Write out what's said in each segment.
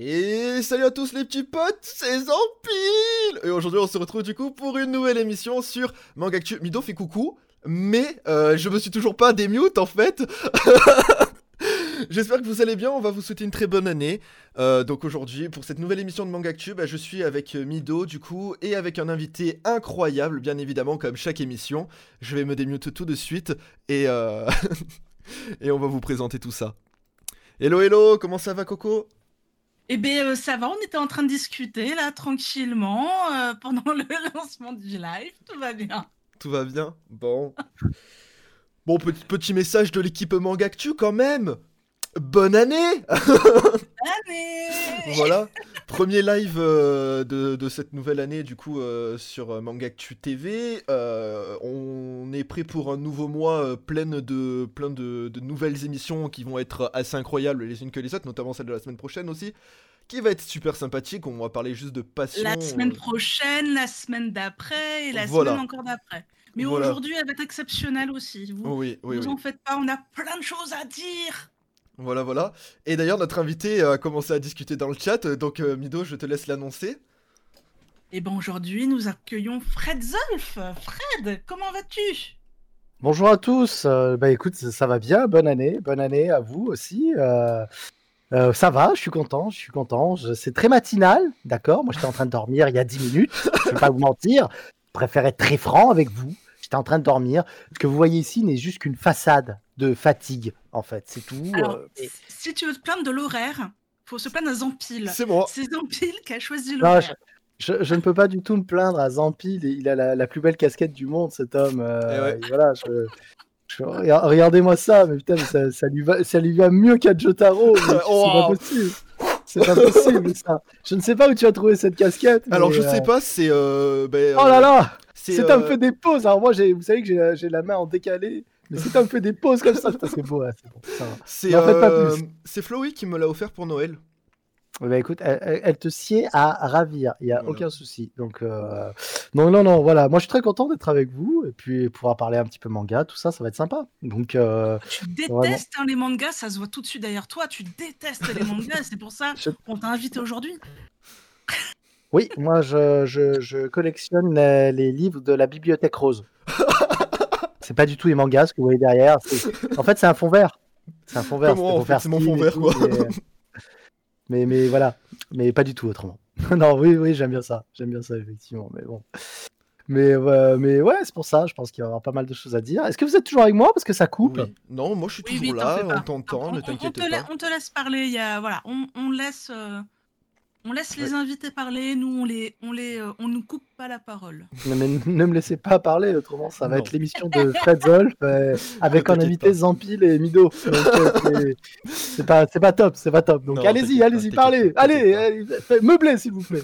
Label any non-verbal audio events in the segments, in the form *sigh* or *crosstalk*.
Et salut à tous les petits potes, c'est Zampil Et aujourd'hui on se retrouve du coup pour une nouvelle émission sur Mangactu. Mido fait coucou, mais euh, je me suis toujours pas démute en fait *laughs* J'espère que vous allez bien, on va vous souhaiter une très bonne année. Euh, donc aujourd'hui, pour cette nouvelle émission de Mangactu, bah, je suis avec euh, Mido du coup, et avec un invité incroyable, bien évidemment, comme chaque émission. Je vais me démute tout de suite, et, *laughs* et on va vous présenter tout ça. Hello hello, comment ça va Coco? Eh bien, ça va, on était en train de discuter là tranquillement *laughs* pendant le *laughs* lancement du live, tout va bien. Tout va bien Bon. bon, petit, petit message de l'équipe Mangactu quand même Bonne année Voilà, premier live euh, de, cette nouvelle année du coup euh, sur euh, Mangactu TV. on est prêt pour un nouveau mois plein, de, plein de, nouvelles émissions qui vont être assez incroyables les unes que les autres, notamment celle de la semaine prochaine aussi, qui va être super sympathique. On va parler juste de passion. La semaine prochaine, la semaine d'après et la semaine encore d'après. Mais aujourd'hui, elle va être exceptionnelle aussi. Vous, oui, oui, vous en faites pas, on a plein de choses à dire. Voilà, voilà. Et d'ailleurs, notre invité a commencé à discuter dans le chat, donc euh, Mido, je te laisse l'annoncer. Et eh ben aujourd'hui, nous accueillons Fred Zolf. Fred, comment vas-tu? Bonjour à tous. Euh, bah écoute, ça va bien. Bonne année, bonne année à vous aussi. Euh, ça va, je suis content, je suis content. C'est très matinal, d'accord? Moi, j'étais en train de dormir il y a 10 minutes. Je vais pas vous mentir. Je préfère être très franc avec vous. J'étais en train de dormir. Ce que vous voyez ici n'est juste qu'une façade de fatigue, en fait. C'est tout. Euh, si tu veux te plaindre de l'horaire, faut se plaindre à Zampil. C'est moi. C'est Zampil qui a choisi l'horaire. Je, ne peux pas du tout me plaindre à Zampil. Il a la, plus belle casquette du monde, cet homme. Euh, eh voilà, regardez-moi ça, mais putain, ça, lui va, ça lui va mieux qu'à Jotaro. Oh. *laughs* C'est pas possible. C'est pas possible ça. Je ne sais pas où tu as trouvé cette casquette. Alors je sais euh, pas, c'est. Ben, oh là là C'est un peu des poses. Alors moi, vous savez que j'ai la main en décalé. Mais si t'as fait des pauses comme ça, c'est beau, c'est bon. C'est Flowy qui me l'a offert pour Noël. Bah écoute, elle, te sied à ravir, il n'y a aucun souci. Donc, euh... non, non, non, voilà. Moi, je suis très content d'être avec vous et puis pouvoir parler un petit peu manga, tout ça, ça va être sympa. Donc, euh... Tu détestes hein, les mangas, ça se voit tout de suite derrière toi. Tu détestes les mangas, c'est pour ça qu'on t'a invité aujourd'hui. Oui, moi, je, je, je collectionne les, les livres de la Bibliothèque Rose. *laughs* c'est pas du tout les mangas ce que vous voyez derrière. *laughs* En fait, c'est un fond vert. C'est un fond vert. c'est mon fond vert, quoi. Mais, mais, voilà, mais pas du tout autrement. *laughs* non, oui, oui, j'aime bien ça. J'aime bien ça, effectivement. Mais bon. Mais, mais ouais, c'est pour ça, je pense qu'il va y avoir pas mal de choses à dire. Est-ce que vous êtes toujours avec moi? Parce que ça coupe. Non, moi je suis toujours là, on t'entend, ne t'inquiète pas. On te laisse parler, il y a, voilà, on, on laisse. Euh, on laisse les invités parler, nous on les, on les, euh, on nous coupe pas la parole. mais ne me laissez pas parler, autrement ça va être l'émission de *laughs* Fred Zolf euh, avec un invité Zampil et Mido. Euh, c'est pas, c'est pas top, c'est pas top. Donc allez-y, allez-y, parlez, allez, meublez s'il vous plaît.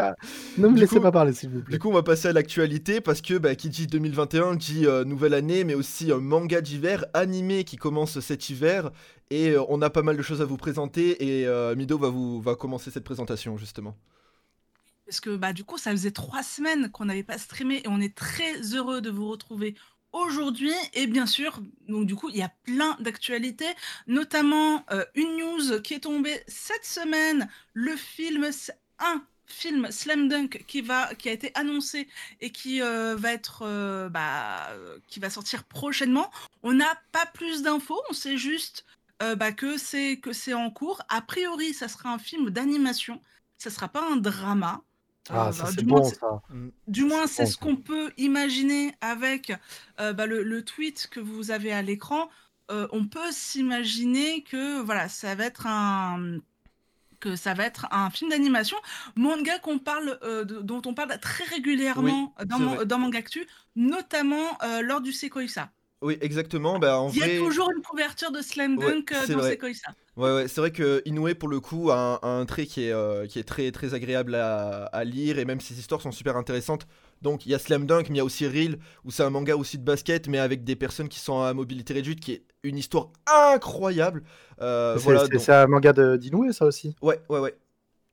Ah, ne me laissez pas parler s'il vous plaît. Du coup, on va passer à l'actualité parce que bah, qui dit 2021 dit nouvelle année, mais aussi un manga d'hiver animé qui commence cet hiver et euh, on a pas mal de choses à vous présenter et euh, Mido va, vous, va commencer cette présentation justement. Parce que bah, du coup, ça faisait trois semaines qu'on n'avait pas streamé et on est très heureux de vous retrouver aujourd'hui. Et bien sûr, donc du coup, il y a plein d'actualités, notamment euh, une news qui est tombée cette semaine, le film, un film Slam Dunk qui va qui a été annoncé et qui va être bah, qui va sortir prochainement. On n'a pas plus d'infos, on sait juste euh, bah, que c'est que c'est en cours. A priori, ça sera un film d'animation. Ça sera pas un drama. Ah, euh, ça, bah, du, bon, moins, ça. Du moins, c'est ce qu'on peut imaginer avec euh, bah, le, le, tweet que vous avez à l'écran. on peut s'imaginer que voilà, ça va être un que ça va être un film d'animation, manga qu'on parle, dont on parle très régulièrement dans, dans Mangactu, notamment lors du Sekoisa. Oui, exactement. Bah, en Il y a toujours une couverture de Slam Dunk euh, dans vrai. Ouais, ouais, c'est vrai que Inoue, pour le coup, a un, trait qui est, euh, qui est très, très agréable à, lire et même ses histoires sont super intéressantes. Donc il y a Slam Dunk, mais il y a aussi Reel, où c'est un manga aussi de basket, mais avec des personnes qui sont à mobilité réduite, qui est une histoire incroyable. Euh, c'est un manga d'Inoue, ça aussi Ouais, ouais, ouais.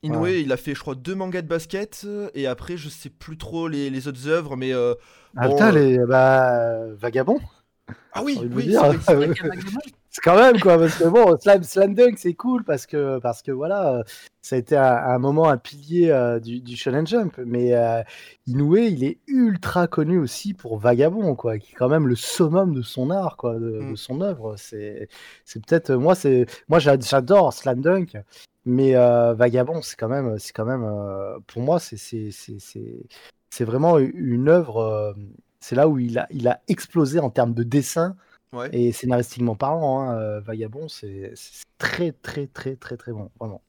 Inoue, il a fait, je crois, deux mangas de basket, et après, je sais plus trop les, les autres œuvres, mais. ah putain, les. Bah. Vagabond Ah oui, oui, c'est vrai *laughs* quand même quoi, parce que bon, Slam, Slam Dunk c'est cool parce que parce que voilà, euh, ça a été un, un moment un pilier euh, du, du Shonen Jump, mais euh, Inoue il est ultra connu aussi pour Vagabond quoi, qui est quand même le summum de son art quoi, de, Mm. de son œuvre. C'est peut-être moi c'est moi j'a- j'adore Slam Dunk, mais euh, Vagabond c'est quand même quand même euh, pour moi c'est vraiment une œuvre. C'est là où il a il a explosé en termes de dessin. Ouais. Et scénaristiquement parlant, hein, euh, Vagabond, c'est très très très très très bon, vraiment.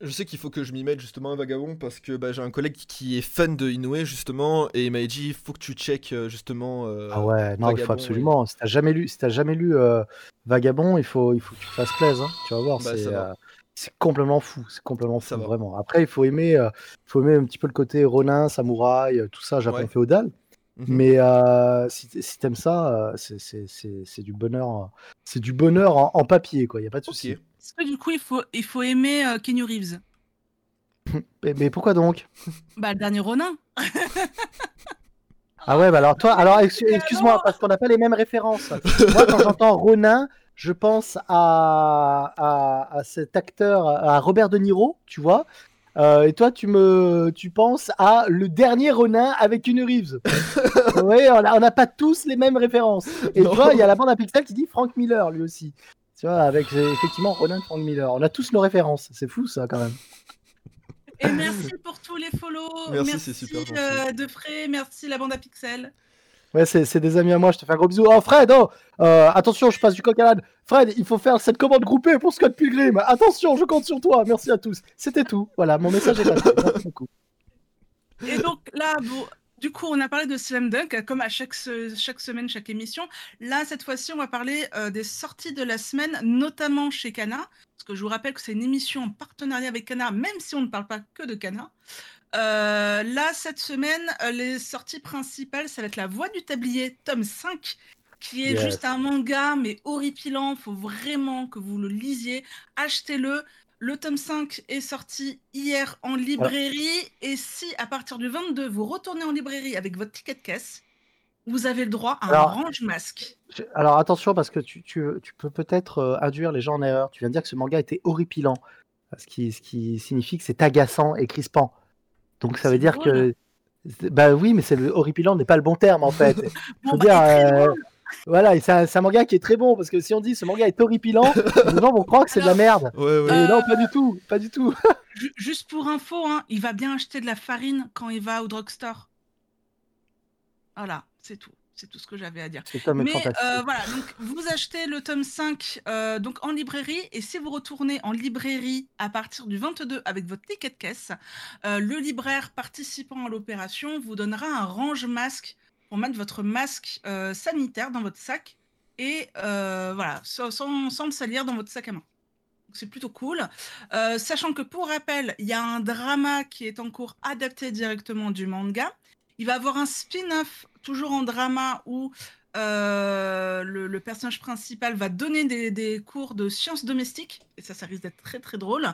Je sais qu'il faut que je m'y mette justement à Vagabond parce que bah, j'ai un collègue qui est fan de Inoue justement et il m'a dit il faut que tu check euh, justement. euh, Ah ouais, non, il faut absolument. Si t'as jamais lu, si t'as jamais lu euh, Vagabond, il faut, il faut que tu te fasses plaisir. Hein, tu vas voir, Bah, c'est euh, complètement fou, c'est complètement fou, vraiment. Après, il faut aimer, faut aimer un petit peu le côté Ronin, samouraï, tout ça, Japon Ouais. féodal. Mhm. Mais euh, si, t'aimes ça, euh, c'est- du bonheur, euh, c'est du bonheur en, en papier, quoi. Il y a pas de souci. Est-ce que du coup, il faut, il faut aimer euh, Keanu Reeves *laughs* Mais, mais pourquoi donc? Bah, le dernier Ronin. Ah ouais, bah alors toi, alors excu- excuse-moi, parce qu'on n'a pas les mêmes références. Moi, quand j'entends Ronin, je pense à, à, à cet acteur, à Robert De Niro, tu vois. Euh, et toi, tu me, tu penses à le dernier Ronin avec une Reeves. *laughs* oui, on n'a pas tous les mêmes références. Et Non. tu vois, il y a la bande à Pixel qui dit Frank Miller, lui aussi. Tu vois, avec euh, effectivement Ronin Frank Miller. On a tous nos références. C'est fou ça, quand même. Et merci pour tous les follow. Merci, c'est super gentil. euh, de Frey, merci la bande à pixels. Ouais, c'est des amis à moi, je te fais un gros bisou. Oh Fred, oh, euh, attention, je passe du coq à l'âne. Fred, il faut faire cette commande groupée pour Scott Pilgrim. Attention, je compte sur toi. Merci à tous. C'était tout. Voilà, mon message est passé. Merci beaucoup. Et donc là, du coup, on a parlé de Slam Dunk, comme à chaque semaine, chaque émission. Là, cette fois-ci, on va parler euh, des sorties de la semaine, notamment chez Cana. Parce que je vous rappelle que c'est une émission en partenariat avec Cana, même si on ne parle pas que de Cana. Euh, là, cette semaine, euh, les sorties principales, ça va être La Voix du Tablier, tome 5, qui est Yes. juste un manga, mais horripilant. faut vraiment que vous le lisiez. Achetez-le. Le tome 5 est sorti hier en librairie. Et si, à partir du 22, vous retournez en librairie avec votre ticket de caisse, vous avez le droit à un Alors- range masque. Alors attention, parce que tu, tu, tu peux peut-être euh, induire les gens en erreur. Tu viens de dire que ce manga était horripilant. Ce qui, ce qui signifie que c'est agaçant et crispant. Donc ça veut dire drôle. que. c'est- Bah oui, mais c'est le horripilant n'est pas le bon terme en fait. *laughs* Bon, faut bah, dire, euh. Voilà, et c'est un, manga qui est très bon parce que si on dit ce manga est horripilant, *laughs* les gens vont croire que c'est de la merde. Ouais, ouais. Et Euh, non, pas du tout, pas du tout. *laughs* Ju- Juste pour info, hein, il va bien acheter de la farine quand il va au drugstore. Voilà, c'est tout. C'est tout ce que j'avais à dire. Mais euh, voilà, donc vous achetez le tome 5 euh, donc en librairie et si vous retournez en librairie à partir du 22 avec votre ticket de caisse, euh, le libraire participant à l'opération vous donnera un range masque pour mettre votre masque sanitaire dans votre sac et voilà, sans, sans- le salir dans votre sac à main. C'est plutôt cool. Euh, sachant que pour rappel, il y a un drama qui est en cours adapté directement du manga. Il va avoir un spin-off, toujours en drama, où euh, le, le personnage principal va donner des, des cours de sciences domestiques. Et ça, ça risque d'être très très drôle.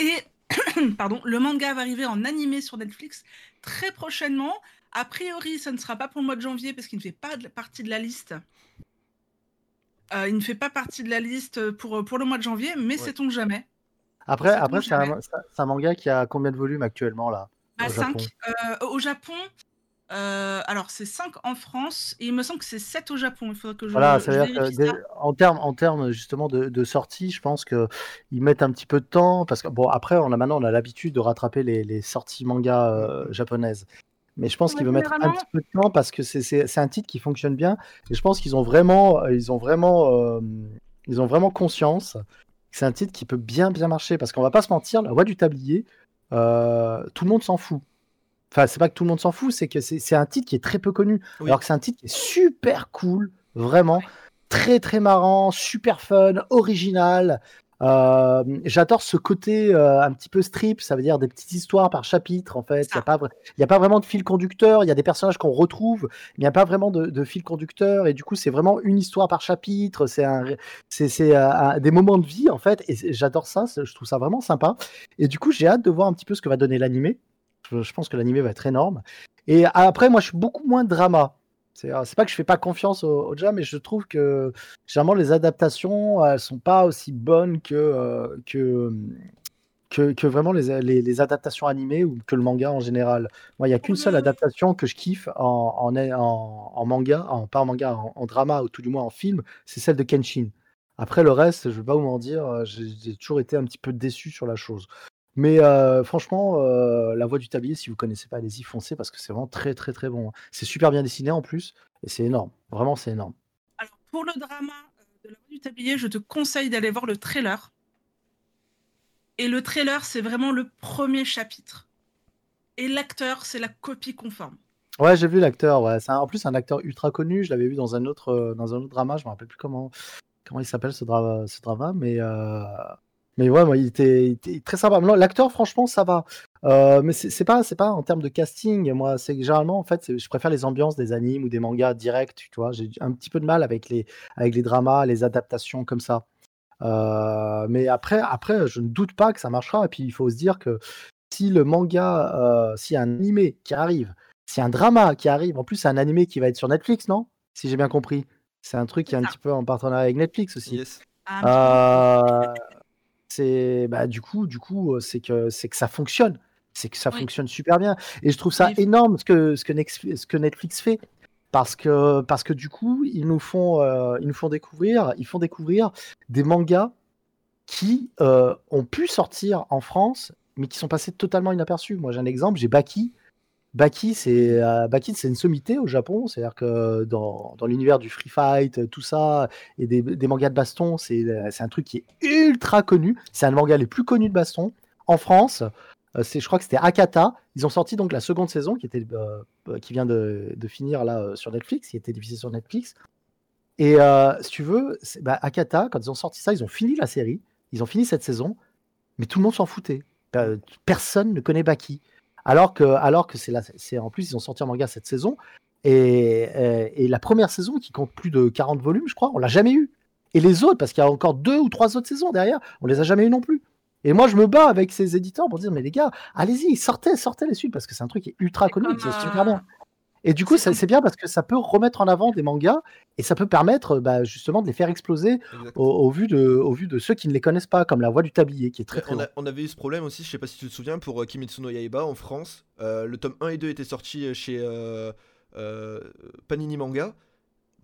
Et *coughs* pardon, le manga va arriver en animé sur Netflix très prochainement. A priori, ça ne sera pas pour le mois de janvier parce qu'il ne fait pas de- partie de la liste. Euh, il ne fait pas partie de la liste pour, pour le mois de janvier, mais Ouais. sait-on jamais. Après, après c'est un, manga qui a combien de volumes actuellement là? Au 5. Japon au Japon, euh, alors c'est 5 en France et il me semble que c'est 7 au Japon. Il faudrait que je, Voilà, je que ça. en termes en termes justement de, de sortie, je pense que ils mettent un petit peu de temps parce que bon après on a maintenant on a l'habitude de rattraper les, les sorties manga euh, japonaises. Mais je pense Ouais, qu'ils veulent mettre un petit peu de temps parce que c'est- un titre qui fonctionne bien et je pense qu'ils ont vraiment euh, ils ont vraiment euh, ils ont vraiment conscience que c'est un titre qui peut bien bien marcher parce qu'on va pas se mentir, la voix du tablier, euh, tout le monde s'en fout. Enfin, c'est pas que tout le monde s'en fout, c'est que c'est un titre qui est très peu connu. Oui. Alors que c'est un titre qui est super cool, vraiment. Très très marrant, super fun, original. Euh, J'adore ce côté euh, un petit peu strip, ça veut dire des petites histoires par chapitre en fait. Il n'y a, pas y a pas vraiment de fil conducteur, il y a des personnages qu'on retrouve, mais il n'y a pas vraiment de, de fil conducteur. Et du coup, c'est vraiment une histoire par chapitre, c'est un, c'est c'est, euh, des moments de vie en fait. Et j'adore ça, je trouve ça vraiment sympa. Et du coup, j'ai hâte de voir un petit peu ce que va donner l'animé. Je, je pense que l'animé va être énorme. Et après, moi, je suis beaucoup moins drama. C'est c'est pas que je fais pas confiance au, au mais je trouve que généralement les adaptations, elles sont pas aussi bonnes que euh, que, que, vraiment les, adaptations animées ou que le manga en général. Moi, il y a qu'une seule adaptation que je kiffe en, en, manga, pas en manga, en, drama ou tout du moins en film, c'est celle de Kenshin. Après le reste, je vais pas vous mentir, euh, j'ai toujours été un petit peu déçu sur la chose. Mais euh, franchement, euh, La Voix du Tablier, si vous connaissez pas, allez-y, foncez parce que c'est vraiment très très très bon. hein. C'est super bien dessiné en plus et c'est énorme. Vraiment, c'est énorme. Alors, pour le drama euh, de la voix du tablier, je te conseille d'aller voir le trailer. Et le trailer, c'est vraiment le premier chapitre. Et l'acteur, c'est la copie conforme. Ouais, j'ai vu l'acteur. Ouais. C'est un- en plus un acteur ultra connu. Je l'avais vu dans un autre dans un autre drama. Je me rappelle plus comment comment il s'appelle ce drama, ce drama, mais euh, mais ouais, moi, il était, il était très sympa. L'acteur, franchement, ça va. Euh, mais c'est pas c'est pas en termes de casting. Moi, c'est généralement en fait, je préfère les ambiances des animes ou des mangas directs. Tu vois, j'ai un petit peu de mal avec les avec les dramas, les adaptations comme ça. Euh, mais après, après, je ne doute pas que ça marchera. Et puis, il faut se dire que si le manga, euh, s'il y a un animé qui arrive, s'il y a un drama qui arrive, en plus, c'est un animé qui va être sur Netflix, non? Si j'ai bien compris. C'est un truc qui est un petit peu en partenariat avec Netflix aussi. Yes. Ah, Euh, c'est bah, du coup, du coup, c'est que c'est que ça fonctionne, c'est que ça Oui. fonctionne super bien. Et je trouve ça Oui. énorme ce que ce que, Nex- ce que Netflix fait parce que parce que du coup, ils nous font euh, ils nous font découvrir, ils font découvrir des mangas qui euh, ont pu sortir en France, mais qui sont passés totalement inaperçus. Moi, j'ai un exemple, j'ai Baki. Baki, c'est euh, Baki, c'est une sommité au Japon, c'est-à-dire que dans, dans l'univers du free fight, euh, tout ça, et des, des mangas de baston, c'est euh, c'est un truc qui est ultra connu. C'est un manga les plus connus de baston en France. Euh, je crois que c'était Akata. Ils ont sorti donc la seconde saison qui était qui vient de, de finir là sur Netflix, qui était diffusée sur Netflix. Et si tu veux, bah, Akata, quand ils ont sorti ça, ils ont fini la série, ils ont fini cette saison, mais tout le monde s'en foutait. Personne ne connaît Baki. Alors que, alors que c'est, la, c'est en plus, ils ont sorti un manga cette saison. Et, euh, et la première saison, qui compte plus de 40 volumes, je crois, on l'a jamais eu. Et les autres, parce qu'il y a encore deux ou trois autres saisons derrière, on les a jamais eu non plus. Et moi, je me bats avec ces éditeurs pour dire, mais les gars, allez-y, sortez, sortez les suites, parce que c'est un truc qui est ultra connu, c'est euh, super bien. Et du coup, c'est bien parce que ça peut remettre en avant des mangas et ça peut permettre bah, justement de les faire exploser au, au vu de, au vu de ceux qui ne les connaissent pas, comme La Voix du Tablier, qui est très très on, bon. a- on avait eu ce problème aussi, je sais pas si tu te souviens, pour euh, Kimetsu no Yaiba en France. Euh, le tome 1 et 2 étaient sortis chez euh, euh, Panini Manga.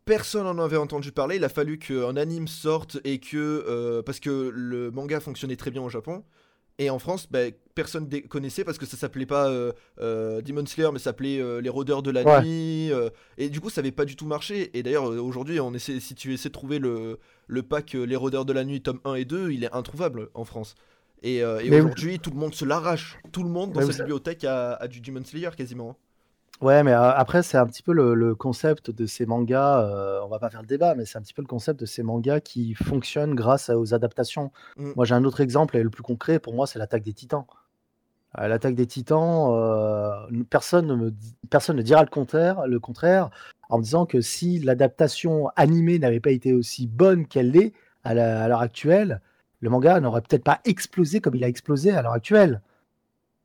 Personne en avait entendu parler. Il a fallu qu'un anime sorte et que. parce que le manga fonctionnait très bien au Japon. Et en France, bah, personne connaissait parce que ça s'appelait pas euh, euh, Demon Slayer, mais ça s'appelait euh, Les Rôdeurs de la Ouais. Nuit. et du coup, ça avait pas du tout marché. Et d'ailleurs, aujourd'hui, on essaie, si tu essaies de trouver le, le pack Les Rôdeurs de la Nuit, tome 1 et 2, il est introuvable en France. Et, aujourd'hui, tout le monde se l'arrache. Tout le monde dans Mais sa vous- bibliothèque a, a du Demon Slayer quasiment. Ouais, mais euh, après, c'est un petit peu le, le concept de ces mangas. euh, on va pas faire le débat, mais c'est un petit peu le concept de ces mangas qui fonctionnent grâce aux adaptations. Mm. Moi, j'ai un autre exemple, et le plus concret pour moi, c'est l'attaque des Titans. Euh, l'attaque des Titans, euh, personne, ne me dit- personne ne dira le contraire, le contraire en me disant que si l'adaptation animée n'avait pas été aussi bonne qu'elle l'est à l'heure actuelle, le manga n'aurait peut-être pas explosé comme il a explosé à l'heure actuelle.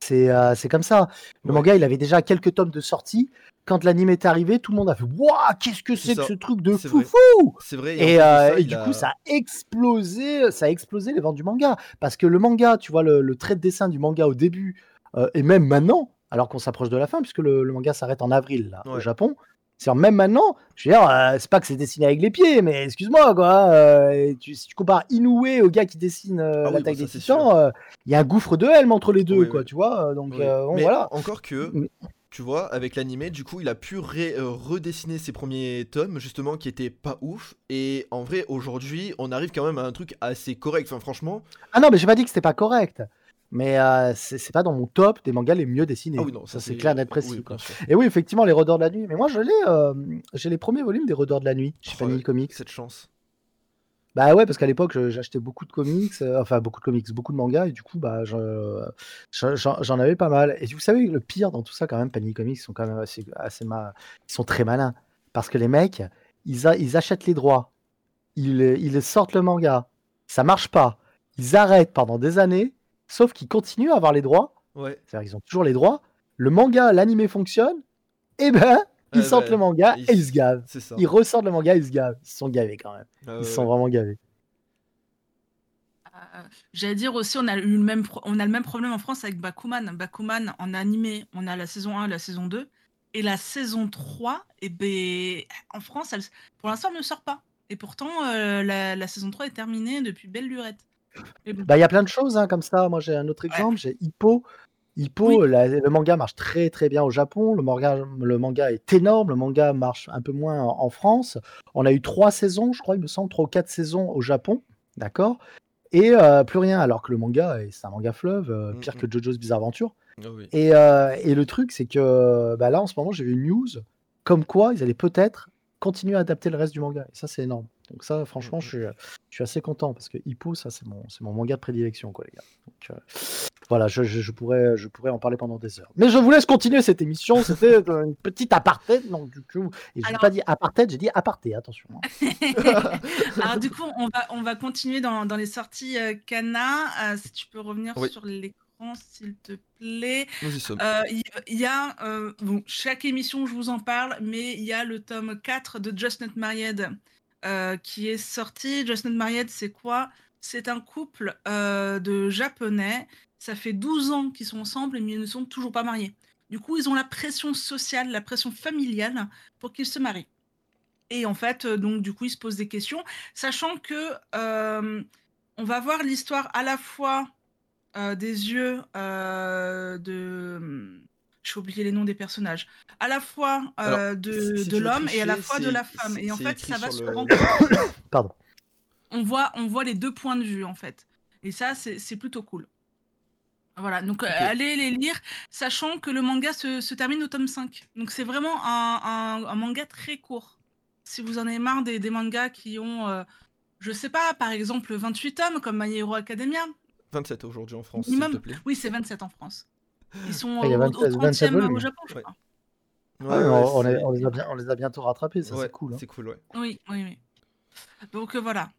C'est euh, c'est comme ça. Le Ouais. manga, il avait déjà quelques tomes de sortie. Quand l'anime est arrivé, tout le monde a fait Waouh, qu'est-ce que C'est que ce truc de C'est fou vrai. fou C'est vrai. Et, euh, ça, et il du a- coup, ça a explosé, ça a explosé les ventes du manga. Parce que le manga, tu vois, le, le trait de dessin du manga au début, euh, et même maintenant, alors qu'on s'approche de la fin, puisque le, le manga s'arrête en avril là, au. Japon. C'est même maintenant, je veux dire, euh, c'est pas que c'est dessiné avec les pieds, mais excuse-moi, quoi. euh, tu- si tu compares Inoue au gars qui dessine euh, Ah oui, l'attaque ça, des titans, il y a un gouffre de helm entre les deux, Oui, quoi, oui. tu vois. Donc Oui. bon, Mais voilà. encore que, Mais- tu vois, avec l'animé, du coup, il a pu redessiner ses premiers tomes, justement, qui étaient pas ouf. Et en vrai, aujourd'hui, on arrive quand même à un truc assez correct. Enfin, franchement, Ah non, mais j'ai pas dit que c'était pas correct. Mais euh, c'est pas dans mon top des mangas les mieux dessinés. ah oui, non, ça c'est clair, net, précis. quoi. Et oui, effectivement, les Redeurs de la Nuit. Mais moi, je l'ai, euh, j'ai les premiers volumes des Redeurs de la Nuit chez Oh, Panini Comics. Cette chance. Bah ouais, parce qu'à l'époque, j'achetais beaucoup de comics, euh, enfin beaucoup de comics, beaucoup de mangas, et du coup, bah, je- je- j'en avais pas mal. Et vous savez, le pire dans tout ça, quand même, Panini Comics, ils sont quand même assez, assez ma- ils sont très malins. Parce que les mecs, ils, a- ils achètent les droits, ils, ils sortent le manga, ça marche pas, ils arrêtent pendant des années, sauf qu'ils continuent à avoir les droits, Ouais. c'est-à-dire qu'ils ont toujours les droits, le manga, l'animé fonctionne, et ben, Ils Ouais, sortent ouais, le manga ils- et ils se gavent. C'est ça. Ils ressortent le manga, ils se gavent. Ils se sont gavés quand même. Ah, Ils ouais, sont vraiment gavés. Euh, J'allais dire aussi, on a, eu le même pro- on a le même problème en France avec Bakuman. Bakuman, en animé, on a la saison 1 et la saison 2. Et la saison 3, eh ben, en France, elle, pour l'instant, elle ne sort pas. Et pourtant, euh, la, la saison 3 est terminée depuis belle lurette. Bah, il y a plein de choses hein, comme ça. Moi, j'ai un autre exemple. J'ai Hippo. Hippo, Oui. la- le manga marche très très bien au Japon. Le manga, le manga est énorme. Le manga marche un peu moins en, en France. On a eu trois saisons, je crois, il me semble, trois ou quatre saisons au Japon. D'accord? Et euh, plus rien, alors que le manga, c'est un manga fleuve, euh, pire Mhm. que JoJo's Bizarre Adventure. Ah oui. Et, euh, et le truc, c'est que bah, là, en ce moment, j'ai vu une news comme quoi ils allaient peut-être continuer à adapter le reste du manga. Et ça, c'est énorme. Donc ça, franchement, je suis, je suis assez content parce que Hippo, ça, c'est mon, c'est mon manga de prédilection, quoi, les gars. Donc euh, voilà, je, je- je pourrais, je pourrais en parler pendant des heures. Mais je vous laisse continuer cette émission. C'était euh, une petite aparté. Donc du coup, et je n'ai pas dit apartheid, j'ai dit aparté. Attention. hein. *laughs* Alors du coup, on va, on va continuer dans, dans les sorties euh, Kana. Euh, si tu peux revenir Oui. sur l'écran, s'il te plaît. Nous y sommes. Euh, Il il y, a, euh, bon, chaque émission, je vous en parle, mais il y a le tome 4 de Just Not Married euh, qui est sorti. Just Not Married, c'est quoi? C'est un couple euh, de Japonais. Ça fait 12 ans qu'ils sont ensemble, mais ils ne sont toujours pas mariés. Du coup, ils ont la pression sociale, la pression familiale pour qu'ils se marient. Et en fait, euh, donc, du coup, ils se posent des questions, sachant que on va voir l'histoire à la fois des yeux de. J'ai oublié les noms des personnages. À la fois euh, Alors, de, si- l'homme et à la fois de la femme. Et en fait, ça va sur se le- rendre. *coughs* Pardon. On voit, on voit les deux points de vue, en fait. Et ça, c'est plutôt cool. Voilà, donc euh, allez les lire, sachant que le manga se, se termine au tome 5. Donc c'est vraiment un, un- un manga très court. Si vous en avez marre des, des mangas qui ont, euh, je sais pas, par exemple 28 tomes, comme My Hero Academia. 27 aujourd'hui en France, s'il Minimum. te plaît. Oui, c'est 27 en France. Ils sont Ah, il y a au, 27 au 27 30e au volumes. Japon, je crois. Ah, Ouais, on, ouais, on les, c'est- on les a bien, on les a bientôt rattrapés. Ça, ouais, c'est cool. hein. C'est cool, ouais. Oui, oui, oui. Donc euh, voilà.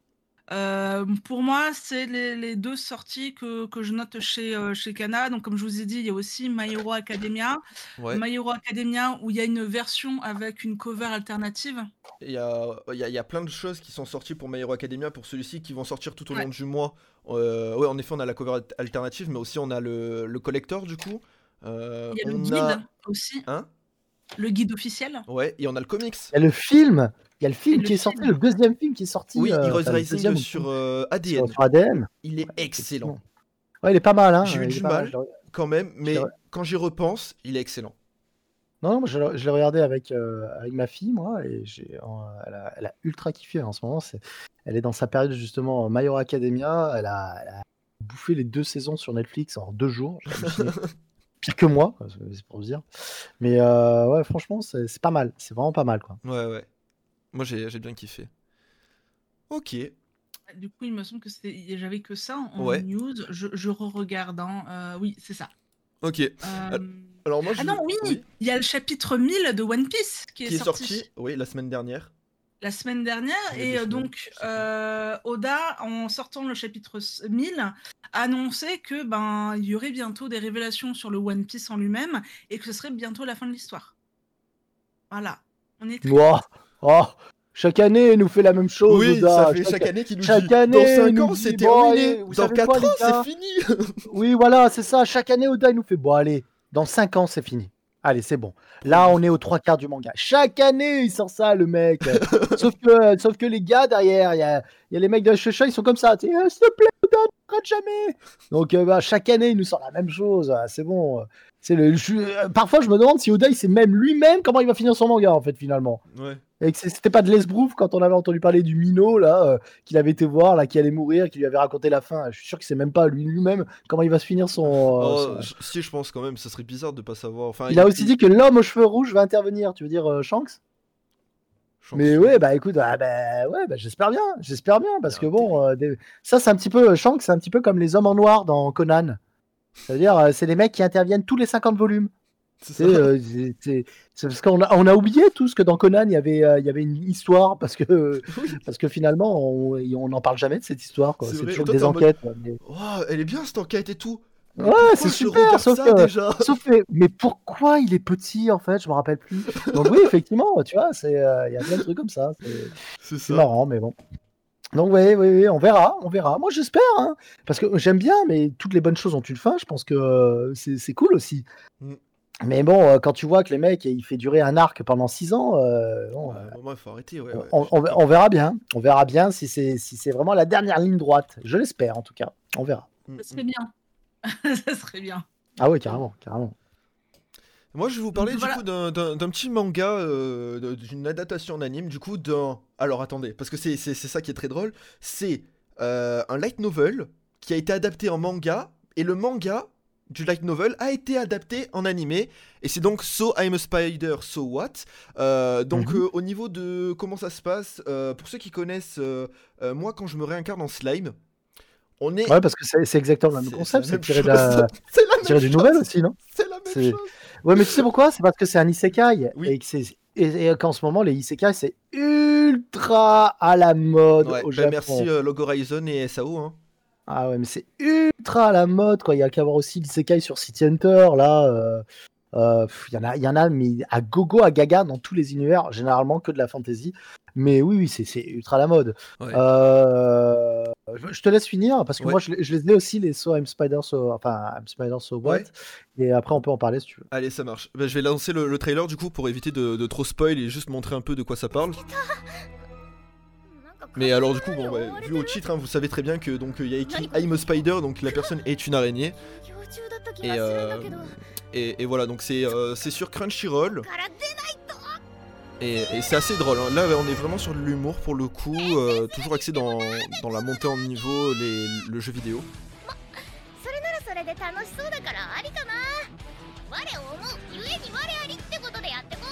Euh, pour moi, c'est les, les deux sorties que, que je note chez, euh, chez Kana. Donc, comme je vous ai dit, il y a aussi My Hero Academia. Ouais. My Hero Academia, où il y a une version avec une cover alternative. Il y a, il y, a, il y a plein de choses qui sont sorties pour My Hero Academia, pour celui-ci, qui vont sortir tout au Ouais. long du mois. Euh, ouais, en effet, on a la cover al- alternative, mais aussi on a le, le collector, du coup. Euh, Il y a le guide a... aussi, Hein? Le guide officiel. Ouais, et on a le comics. Il y a le film. Il y a le film le qui est sorti, film. le deuxième film qui est sorti. Oui, euh, Heroes Rising sur euh, ADN. sur, sur ADN. Il est excellent. Ouais, il est pas mal. Hein. J'ai eu du mal. quand même, mais quand j'y repense, il est excellent. Non, non, moi, je l'ai je l'ai regardé avec, euh, avec ma fille, moi, et j'ai, elle, a, elle a ultra kiffé en ce moment. Elle est dans sa période justement My Hero Academia. Elle a, elle a bouffé les deux saisons sur Netflix en deux jours. *laughs* Pire que moi, c'est pour vous dire. Mais euh, ouais, franchement, c'est c'est pas mal. C'est vraiment pas mal, quoi. Ouais, ouais. Moi, j'ai j'ai bien kiffé. Ok. Du coup, il me semble que c'était- j'avais que ça en Ouais. news. Je, je re-regarde. hein. Euh, oui, c'est ça. Ok. Euh, Alors moi, je... Ah non, oui, il y a le chapitre 1000 de One Piece qui est, Qui est sorti. sorti, oui, la semaine dernière. la semaine dernière. Et euh, semaines, donc, euh, Oda, en sortant le chapitre s- 1000, a annoncé que ben il y aurait bientôt des révélations sur le One Piece en lui-même et que ce serait bientôt la fin de l'histoire. Voilà. On est très- Ouah. Oh, chaque année, il nous fait la même chose. oui, Oda. ça fait chaque année qu'il nous chaque dit année, dans il 5 nous ans, c'est bon, terminé. allez, vous dans savez 4 quoi, les ans, c'est fini. *laughs* Oui, voilà, c'est ça. Chaque année, Oda, il nous fait Bon, allez, dans 5 ans, c'est fini. Allez, c'est bon. Là, on est aux trois quarts du manga. Chaque année, il sort ça, le mec. *laughs* sauf, que, sauf que les gars derrière, il y a, y a les mecs de Shueisha, ils sont comme ça. Ah, S'il te plaît, Oda, n'arrête jamais. Donc, euh, bah, chaque année, il nous sort la même chose. Ah, C'est bon. C'est le, je- euh, parfois, je me demande si Oda, il sait même lui-même comment il va finir son manga, en fait, finalement. Ouais. Et que c'était pas de l'esbrouf quand on avait entendu parler du minot là, euh, qu'il avait été voir, là, qui allait mourir, qui lui avait raconté la fin. Je suis sûr que c'est même pas lui lui-même comment il va se finir son. euh, Oh, son- Si, je pense quand même, ça serait bizarre de pas savoir. Enfin, Il a aussi dit que l'homme aux cheveux rouges va intervenir. Tu veux dire euh, Shanks? Mais ouais, bah écoute, ah, bah, ouais, bah, j'espère bien, j'espère bien, parce que bon, euh, des- ça c'est un petit peu Shanks, c'est un petit peu comme les hommes en noir dans Conan. C'est-à-dire, euh, c'est les mecs qui interviennent tous les 50 volumes. C'est euh, c'est- parce qu'on a, on a oublié tous que dans Conan, il y avait, euh, il y avait une histoire, parce que, *laughs* Oui. parce que finalement, on n'en parle jamais de cette histoire. C'est toujours toi, des t'es en mode- enquêtes. mais- Oh, elle est bien cette enquête et tout. Mais Ouais, c'est super, sauf ça, que- déjà? *laughs* Sauf que, mais pourquoi il est petit en fait Je me rappelle plus. Donc oui, effectivement, tu vois, c'est, euh, il y a plein de trucs comme ça. C'est marrant, mais bon. Donc oui, oui, oui, on verra, on verra. Moi, j'espère, hein, parce que j'aime bien, mais toutes les bonnes choses ont une fin. Je pense que euh, c'est c'est cool aussi. Mm. Mais bon, euh, quand tu vois que les mecs, il fait durer un arc pendant 6 ans, euh, bon, il faut arrêter, ouais. on, ouais. on- on- on verra bien. On verra bien si c'est si c'est vraiment la dernière ligne droite. Je l'espère en tout cas. On verra. Mm, Ça mm. serait bien. *laughs* ça serait bien. Ah oui, carrément, carrément. Moi, je vais vous parler Donc, du voilà. coup d'un- d'un d'un petit manga, euh, d'une adaptation en anime, du coup d'un... Alors attendez, parce que c'est c'est- c'est ça qui est très drôle, c'est euh, un light novel qui a été adapté en manga, et le manga du light novel a été adapté en animé, et c'est donc So I'm a Spider, So What? Euh, Donc Mhm. euh, au niveau de comment ça se passe, euh, pour ceux qui connaissent, moi quand je me réincarne en slime, on est... Ouais, parce que c'est exactement le même c'est- concept. C'est même tiré, *laughs* la- C'est la même tiré d'une nouvelle aussi, non? C'est la même chose. Ouais, mais tu sais pourquoi? C'est parce que c'est un isekai. Oui. Et que c'est- et, et qu'en ce moment, les isekai, c'est ultra à la mode Ouais, au bah, Japon. merci euh, Log Horizon et SAO. Hein. Ah ouais, mais c'est ultra à la mode, quoi. Il y a qu'à voir aussi l'isekai sur City Hunter, là. euh, euh, Il y, en a, il y en a, mais à gogo, à gaga, dans tous les univers, généralement que de la fantasy. Mais oui, oui, c'est c'est ultra à la mode. Ouais. Euh, je te laisse finir, parce que Ouais. moi, je, les- je les ai aussi, les So I'm Spider, So... Enfin, I'm Spider, So What. Ouais. Et après, on peut en parler si tu veux. Allez, ça marche. Bah, je vais lancer le, le trailer du coup pour éviter de, de trop spoil et juste montrer un peu de quoi ça parle. Mais alors du coup, bon, vu au titre, hein, vous savez très bien que donc il y a écrit I'm a Spider, donc la personne est une araignée. Et, euh, et, et voilà, donc c'est euh, sur Crunchyroll. Et, et c'est assez drôle. hein. Là, on est vraiment sur de l'humour pour le coup, euh, toujours axé dans, dans la montée en niveau, les, le jeu vidéo.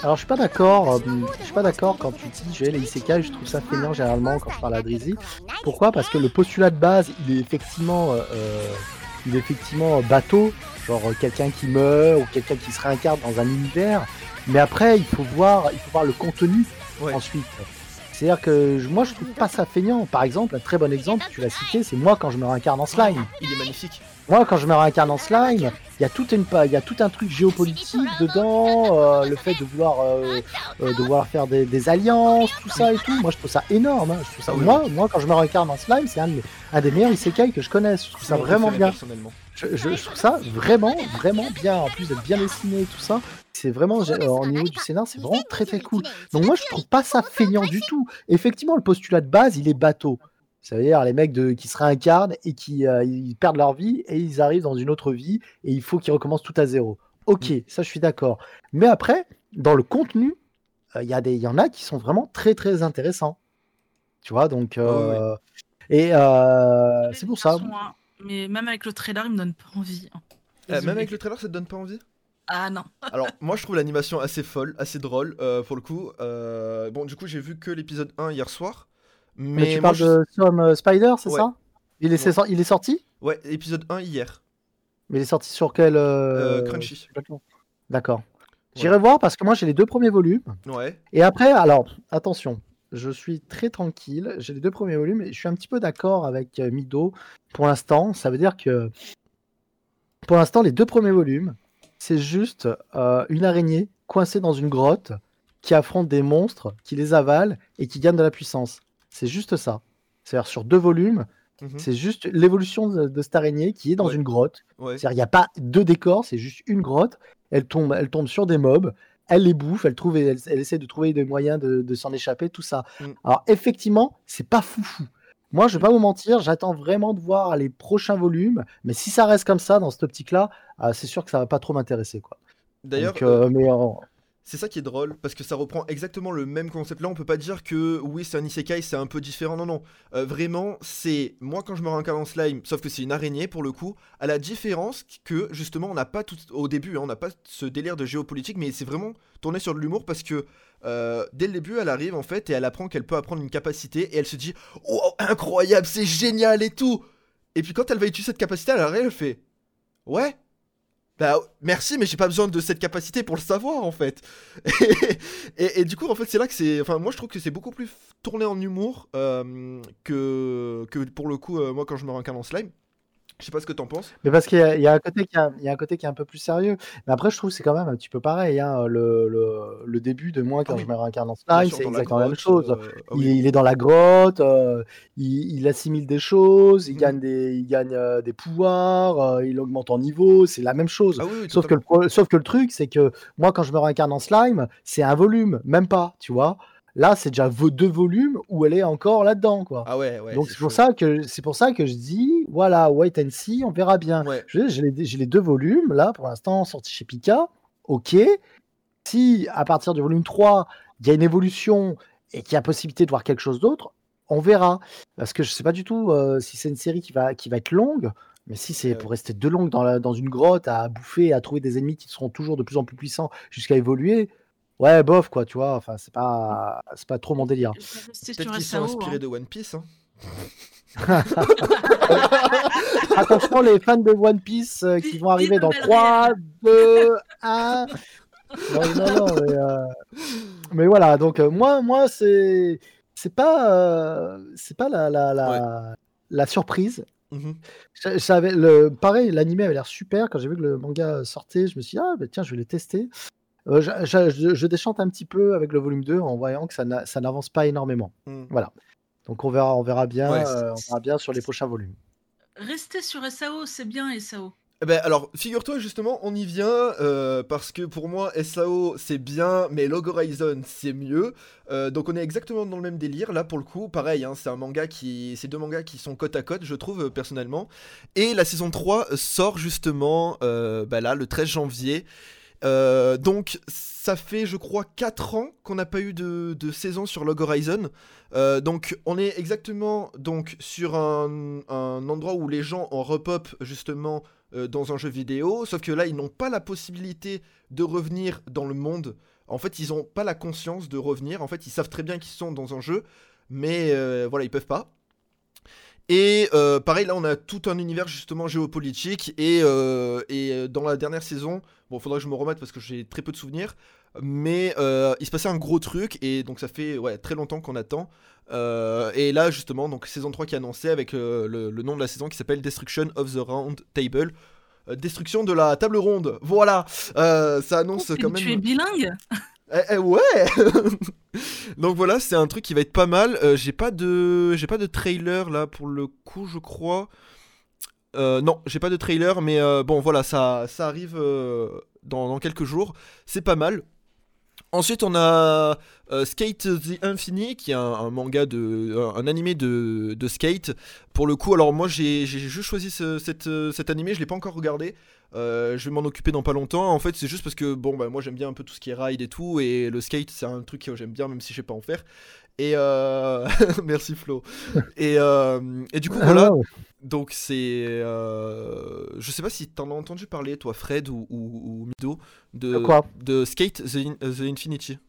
Alors, je suis pas d'accord. euh, je suis pas d'accord quand tu dis je vais les isekai. Je trouve ça feignant généralement quand je parle à Drizzy. Pourquoi? Parce que le postulat de base, il est effectivement, euh, euh, il est effectivement bateau, genre quelqu'un qui meurt ou quelqu'un qui se réincarne dans un univers. Mais après, il faut voir, il faut voir le contenu Ouais. ensuite. C'est-à-dire que je- moi, je trouve pas ça feignant. Par exemple, un très bon exemple, tu l'as cité, c'est moi quand je me réincarne en slime. Il est magnifique. Moi, quand je me réincarne en slime, il y a tout une, il y a tout un truc géopolitique dedans, euh, le fait de vouloir, euh, euh, de vouloir faire des, des alliances, tout ça et tout. Moi, je trouve ça énorme. hein. Je trouve ça, Ah oui, moi, moi, quand je me réincarne en slime, c'est un, des meilleurs isekai que je connaisse. Je trouve ça vraiment bien. Personnellement. Je, je- je trouve ça vraiment, vraiment bien. En plus d'être bien dessiné et tout ça, c'est vraiment, j'ai- au niveau du scénar, c'est vraiment très très cool. Donc moi, je trouve pas ça feignant du tout. Effectivement, le postulat de base, il est bateau. Ça veut dire les mecs de, qui se réincarnent et qui euh, ils perdent leur vie et ils arrivent dans une autre vie et il faut qu'ils recommencent tout à zéro. Ok, ça je suis d'accord. Mais après, dans le contenu, euh, il y, a des- il y en a qui sont vraiment très très intéressants. Tu vois, donc... euh, Et euh, c'est pour ça. Hein, Mais même avec le trailer, il me donne pas envie. hein. Euh, même avec le trailer, ça te donne pas envie? Ah non. *laughs* Alors, moi je trouve l'animation assez folle, assez drôle euh, pour le coup. Euh, bon, du coup, j'ai vu que l'épisode 1 hier soir. Mais, Mais tu moi, parles je- de Some euh, Spider, c'est Ouais. ça? Il est, Ouais. c'est- il est sorti? Ouais, épisode 1 hier. Mais il est sorti sur quel euh, Euh, Crunchy. D'accord. J'irai voir parce que moi j'ai les deux premiers volumes. Ouais. Et après, alors, attention, je suis très tranquille. J'ai les deux premiers volumes et je suis un petit peu d'accord avec Mido pour l'instant. Ça veut dire que pour l'instant, les deux premiers volumes, c'est juste euh, une araignée coincée dans une grotte qui affronte des monstres, qui les avale et qui gagne de la puissance. C'est juste ça. C'est-à-dire sur deux volumes, Mhm. c'est juste l'évolution de, de cette araignée qui est dans Ouais. une grotte. Ouais. C'est-à-dire, il n'y a pas deux décors, c'est juste une grotte. Elle tombe, elle tombe sur des mobs, elle les bouffe, elle, trouve, elle, elle essaie de trouver des moyens de, de s'en échapper, tout ça. Mm. Alors, effectivement, c'est pas foufou. Moi, je vais pas vous mentir, j'attends vraiment de voir les prochains volumes. Mais si ça reste comme ça, dans cette optique-là, ah, c'est sûr que ça va pas trop m'intéresser. quoi. D'ailleurs, euh, mais euh, C'est ça qui est drôle, parce que ça reprend exactement le même concept. Là, on peut pas dire que oui, c'est un isekai, c'est un peu différent. Non, non. Euh, vraiment, c'est moi quand je me réincarne en slime, sauf que c'est une araignée pour le coup, à la différence que justement, on n'a pas tout au début, hein, on n'a pas ce délire de géopolitique, mais c'est vraiment tourné sur de l'humour parce que euh, dès le début, elle arrive en fait et elle apprend qu'elle peut apprendre une capacité et elle se dit Oh, incroyable, c'est génial et tout. Et puis quand elle va utiliser cette capacité, elle arrive, elle fait Ouais. Bah merci, mais j'ai pas besoin de cette capacité pour le savoir en fait. *laughs* et, et- du coup, en fait, c'est là que c'est. Enfin, moi je trouve que c'est beaucoup plus tourné en humour euh, que, que pour le coup, euh, moi quand je me réincarne en slime. Je sais pas ce que t'en penses. Mais parce qu'il y, a- y un côté qui a- il y a un côté qui est un peu plus sérieux. Mais après, je trouve que c'est quand même un petit peu pareil. hein, Le, le- le début de moi, quand Ah oui. je me réincarne en slime, c'est la exactement la même grotte, chose. euh, ah Il, oui. il est dans la grotte, euh, il, il assimile des choses, il Mhm. gagne des, il gagne euh, des pouvoirs, euh, il augmente en niveau, c'est la même chose. Ah oui, Sauf que, le, sauf que le truc, c'est que moi, quand je me réincarne en slime, c'est un volume, même pas, tu vois. Là, c'est déjà vo- deux volumes où elle est encore là-dedans, quoi. Ah ouais, ouais. Donc c'est pour ça que c'est pour ça que je dis voilà wait and see on verra bien. Ouais. Je- J'ai les, deux volumes là pour l'instant sortis chez Pika. Ok. Si à partir du volume 3 il y a une évolution et qu'il y a possibilité de voir quelque chose d'autre, on verra. Parce que je sais pas du tout euh, si c'est une série qui va qui va être longue. Mais si c'est pour rester deux longues dans, la- dans une grotte à bouffer, à trouver des ennemis qui seront toujours de plus en plus puissants jusqu'à évoluer, ouais, bof, quoi, tu vois. Enfin, c'est pas, c'est pas trop mon délire. Peut-être qu'ils sont inspirés hein. de One Piece. Hein. *laughs* Attention, les fans de One Piece euh, qui vont arriver dans le bel 3, 2, 1. Non, non, non, mais, euh, mais voilà, donc euh, moi, moi c'est c'est pas, euh, c'est pas la, la, la, la surprise. Mhm. Savais- le, pareil, l'animé avait l'air super. Quand j'ai vu que le manga sortait, je me suis dit, ah, bah, tiens, je vais les tester. Euh, je, je- je- je déchante un petit peu avec le volume 2 en voyant que ça n'a- ça n'avance pas énormément. Mhm. Donc on verra, on verra bien, Ouais, euh, on verra bien sur les prochains volumes. Rester sur SAO, c'est bien SAO. Eh Ben alors, figure-toi justement, on y vient euh, parce que pour moi SAO c'est bien, mais Log Horizon c'est mieux. Euh, donc on est exactement dans le même délire là pour le coup. Pareil, hein, c'est un manga qui, c'est deux mangas qui sont côte à côte, je trouve euh, personnellement. Et la saison 3 sort justement euh, bah là le 13 janvier. Euh, donc ça fait je crois 4 ans qu'on n'a pas eu de, saison sur Log Horizon. Euh, donc on est exactement donc sur un, endroit où les gens en repop justement euh, dans un jeu vidéo, sauf que là ils n'ont pas la possibilité de revenir dans le monde. En fait ils n'ont pas la conscience de revenir. En fait ils savent très bien qu'ils sont dans un jeu, mais voilà ils peuvent pas. Et pareil, là, on a tout un univers justement géopolitique. Et, dans la dernière saison, bon, faudrait que je me remette parce que j'ai très peu de souvenirs. Mais euh, il se passait un gros truc. Et donc, ça fait ouais, très longtemps qu'on attend. Euh, et là, justement, donc saison 3 qui est annoncée avec euh, le, le nom de la saison qui s'appelle Destruction of the Round Table. Destruction de la table ronde. Voilà. Ça annonce Oh, quand tu même. es bilingue *laughs* Eh, eh, ouais *laughs* Donc voilà, c'est un truc qui va être pas mal. Euh, j'ai pas de j'ai pas de trailer là pour le coup, je crois. Euh, non, j'ai pas de trailer, mais euh, bon voilà, ça, ça arrive euh, dans, dans quelques jours. C'est pas mal. Ensuite, on a Skate the Infinity, qui est un, un manga de. un, un animé de, de skate. Pour le coup, alors moi j'ai juste choisi ce- cette, cet animé, je l'ai pas encore regardé. Euh, je vais m'en occuper dans pas longtemps. En fait, c'est juste parce que bon, bah, moi j'aime bien un peu tout ce qui est ride et tout, et le skate c'est un truc que j'aime bien, même si je sais pas en faire. Et euh... *laughs* merci Flo. Et, euh, et du coup, voilà. Donc c'est, euh, je sais pas si t'en as entendu parler, toi, Fred ou, ou, ou Mido, de, De quoi? de Skate the, In- the Infinity.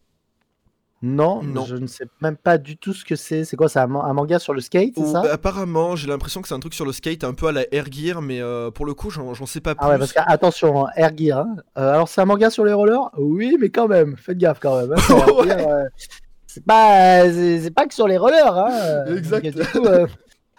Non, Non. je ne sais même pas du tout ce que c'est. C'est quoi, c'est un, man- un manga sur le skate, c'est ça? apparemment, j'ai l'impression que c'est un truc sur le skate, un peu à la Air Gear, mais euh, pour le coup, j'en sais pas plus. Ah ouais, parce que attention, hein, Air Gear. hein. Euh, alors, c'est un manga sur les rollers? Oui, mais quand même, faites gaffe quand même. hein, *laughs* Ouais. Euh, c'est pas, c'est pas que sur les rollers. Hein. euh, Exact. Donc, du coup, euh,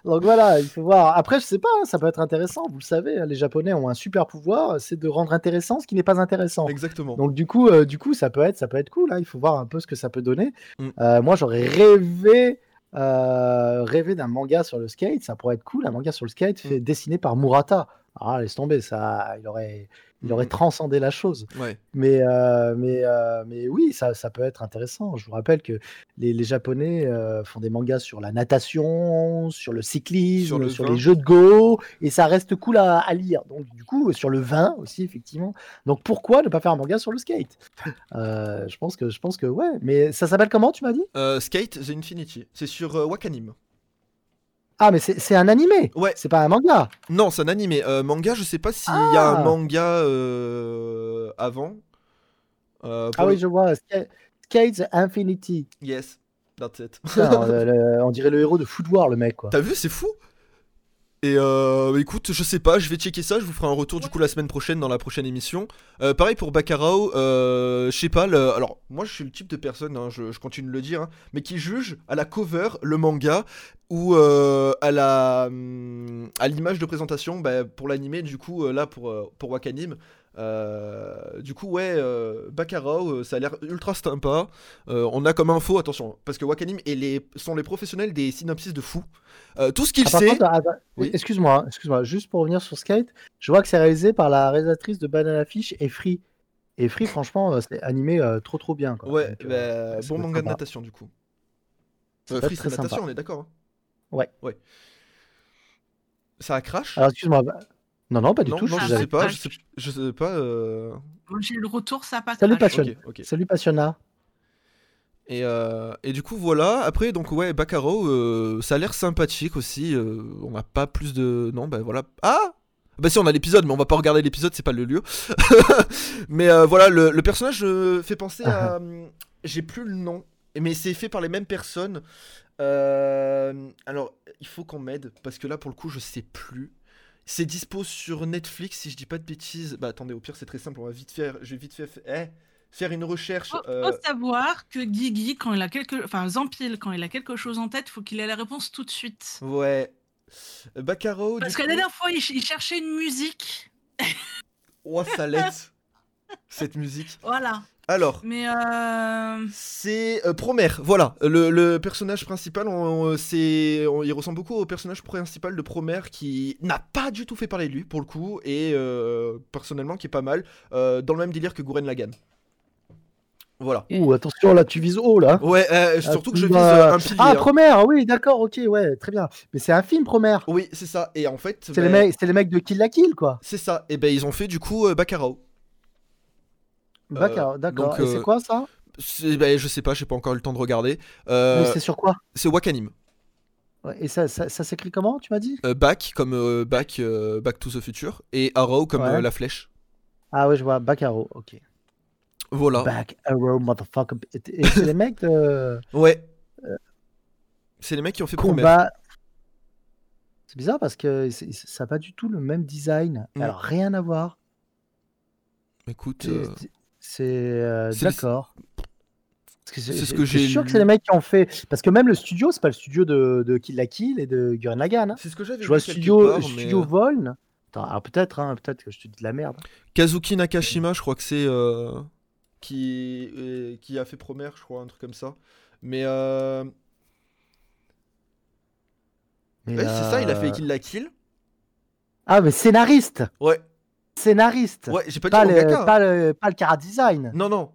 donc voilà, il faut voir. Après, je sais pas, hein, ça peut être intéressant. Vous le savez, hein, les Japonais ont un super pouvoir, c'est de rendre intéressant ce qui n'est pas intéressant. Exactement. Donc du coup, euh, du coup, ça peut être, ça peut être cool. hein. Il faut voir un peu ce que ça peut donner. Mm. Euh, moi, j'aurais rêvé, euh, rêvé d'un manga sur le skate. Ça pourrait être cool, un manga sur le skate fait dessiné par Murata. Ah, laisse tomber, ça, il aurait, il aurait Mm. transcendé la chose. Ouais. Mais, euh, mais, euh, mais oui, ça, ça peut être intéressant. Je vous rappelle que les, les Japonais euh, font des mangas sur la natation, sur le cyclisme, Sur le les jeux de go, et ça reste cool à, à lire. Donc, du coup, sur le vin aussi, effectivement. Donc, pourquoi ne pas faire un manga sur le skate? *laughs* Je pense que, je pense que, ouais. Mais ça s'appelle comment, tu m'as dit? Skate the Infinity. C'est sur Wakanim. Ah, mais c'est un animé. Ouais. C'est pas un manga. Non, c'est un animé. Euh, manga, je sais pas s'il y a un Ah. manga euh, avant. Euh, Ah le- oui, je vois. Ska- Skate Infinity. Yes, that's it. Putain, *laughs* le- on dirait le héros de Food War, le mec, quoi. T'as vu, c'est fou Et euh, écoute, je sais pas, je vais checker ça, je vous ferai un retour du coup la semaine prochaine dans la prochaine émission. Euh, pareil pour Baccarao, euh, je sais pas, alors moi je suis le type de personne, hein, je, continue de le dire, hein, mais qui juge à la cover le manga ou euh, à la hum, à l'image de présentation bah, pour l'animé, du coup, euh, là pour, euh, pour Wakanim. Euh, du coup, ouais, euh, Baccaro, euh, ça a l'air ultra sympa. Euh, on a comme info, attention, parce que Wakanim et les, sont les professionnels des synopsis de fou. Tout ce qu'il Ah, sait. attends, Oui. excuse-moi, excuse-moi, juste pour revenir sur Skate, je vois que c'est réalisé par la réalisatrice de Banana Fish et Free. Et Free, franchement, c'est animé trop trop bien. Quoi. Ouais, Donc, bah, bon manga de natation, du coup. Free, c'est natation, sympa. on est d'accord. hein Ouais. Ouais. Ça a crash Alors, excuse-moi. bah- Non, non, pas du Non, tout. non, je je sais pas, je sais, je sais pas. euh, j'ai eu le retour, ça a pas Salut, crash. Passion. Ok, ok. Salut Passionna. Et, euh, et du coup, voilà. Après, donc, ouais, Baccaro, euh, ça a l'air sympathique aussi. euh, on n'a pas plus de. Non, bah voilà. Ah Bah, si, on a l'épisode, mais on va pas regarder l'épisode, c'est pas le lieu. *laughs* mais euh, voilà, le, le personnage euh, fait penser à. hum, J'ai plus le nom, mais c'est fait par les mêmes personnes. Euh, alors, il faut qu'on m'aide, parce que là, pour le coup, je sais plus. C'est dispo sur Netflix, si je dis pas de bêtises. Bah, attendez, au pire, c'est très simple, on va vite faire. Je vais vite faire. eh, faire une recherche. Faut, euh, faut savoir que Guigui, quand il a quelque, enfin Zampil, quand il a quelque chose en tête, faut qu'il ait la réponse tout de suite. Ouais. Baccaro, Parce que la coup... dernière fois, il, ch- il cherchait une musique. Oh, ça l'aide, *laughs* cette musique. Voilà. Alors, Mais euh... c'est euh, Promère, voilà. Le, le personnage principal, on- on- c'est, on- il ressemble beaucoup au personnage principal de Promère qui n'a pas du tout fait parler de lui, pour le coup, et euh, personnellement qui est pas mal, euh, dans le même délire que Gurren Lagann. Voilà. Ouh, attention, là, tu vises haut, là. Ouais, euh, Ah, surtout que je vise euh, un pilier. Ah, hein. Promère, oui, d'accord, ok, ouais, très bien. Mais c'est un film, Promère. Oui, c'est ça. Et en fait, C'est ben, les, mecs, c'est les mecs de Kill la Kill, quoi. c'est ça. Et ben ils ont fait du coup euh, Baccarat. D'accord, d'accord. donc, Et euh, c'est quoi ça? ben, je sais pas, j'ai pas encore eu le temps de regarder. Euh, C'est sur quoi? c'est Wakanim. Ouais, Et ça, ça, ça s'écrit comment, tu m'as dit? Euh, back comme euh, back, euh, back to the future et Arrow comme Ouais. euh, la flèche. Ah ouais, je vois, Back Arrow, ok. Voilà. Back Arrow, motherfucker. Et, c'est les *laughs* mecs de Ouais. C'est les mecs qui ont fait combat. C'est bizarre parce que ça n'a pas du tout le même design. Mm. Alors, rien à voir. Écoute, euh, c'est- euh, d'accord. C'est ce j'ai- que je suis j'ai sûr que c'est les mecs qui ont fait. Parce que même le studio, c'est pas le studio de, de Kill la Kill et de Gurren Lagann. hein. c'est ce que j'avais Je vois studio, part, le mais, studio euh, Voln. Attends, alors peut-être, hein, peut-être que je te dis de la merde. Kazuki Nakashima, je crois que c'est euh, qui euh, qui a fait Promare, je crois, un truc comme ça. Mais euh, ouais, c'est ça, il a fait Kill la Kill. Ah, mais scénariste Ouais. Scénariste Ouais, j'ai pas dit le, mangaka. pas, le, pas le cara design. Non, non.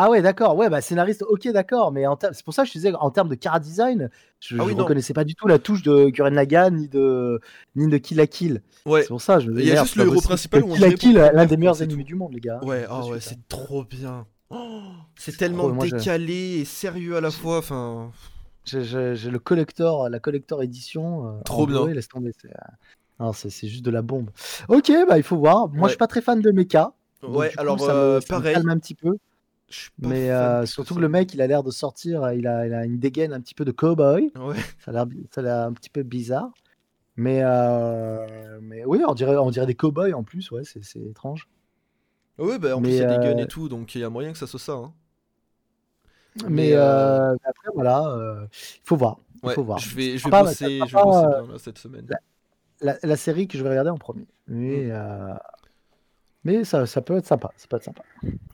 Ah ouais, d'accord. Ouais, bah scénariste, ok, d'accord. Mais c'est pour ça que je disais, en termes de cara design, je, Ah je oui, non. reconnaissais pas du tout la touche de Gurren Lagann ni de, ni de Kill la Kill. Ouais. C'est pour ça, je me Il y a juste le héros principal Que où on Kill la Kill, l'un de des meilleurs tout. du monde, les gars. Ouais, ah suis ouais, c'est trop bien. Oh, c'est tellement trop, moi, je- décalé et sérieux à la fois. Enfin, J'ai le collector, la collector édition. euh, Trop en bien. Laisse tomber. C'est euh, non, c'est- juste de la bombe. Ok, bah il faut voir. Moi, Ouais. je suis pas très fan de mecha. ouais. coup, alors ça me- euh, ça me calme un petit peu. Mais euh, plus surtout que le mec, il a l'air de sortir, euh, il a, il a une dégaine un petit peu de cowboy. Ouais. Ça a l'air, un petit peu bizarre. Mais, euh, mais oui, on dirait, on dirait des cowboys en plus, ouais, c'est, étrange. Ouais, bah en plus Mais, il y a des guns et tout, donc il y a moyen que ça soit ça. hein. Mais, Mais, après, voilà, il faut voir. Il Ouais, faut voir. je vais, je vais pas- bosser, je vais bosser bien là, cette semaine. La, la série que je vais regarder en premier. Mais, Mm. euh, mais ça, ça peut être sympa. Ça peut être sympa.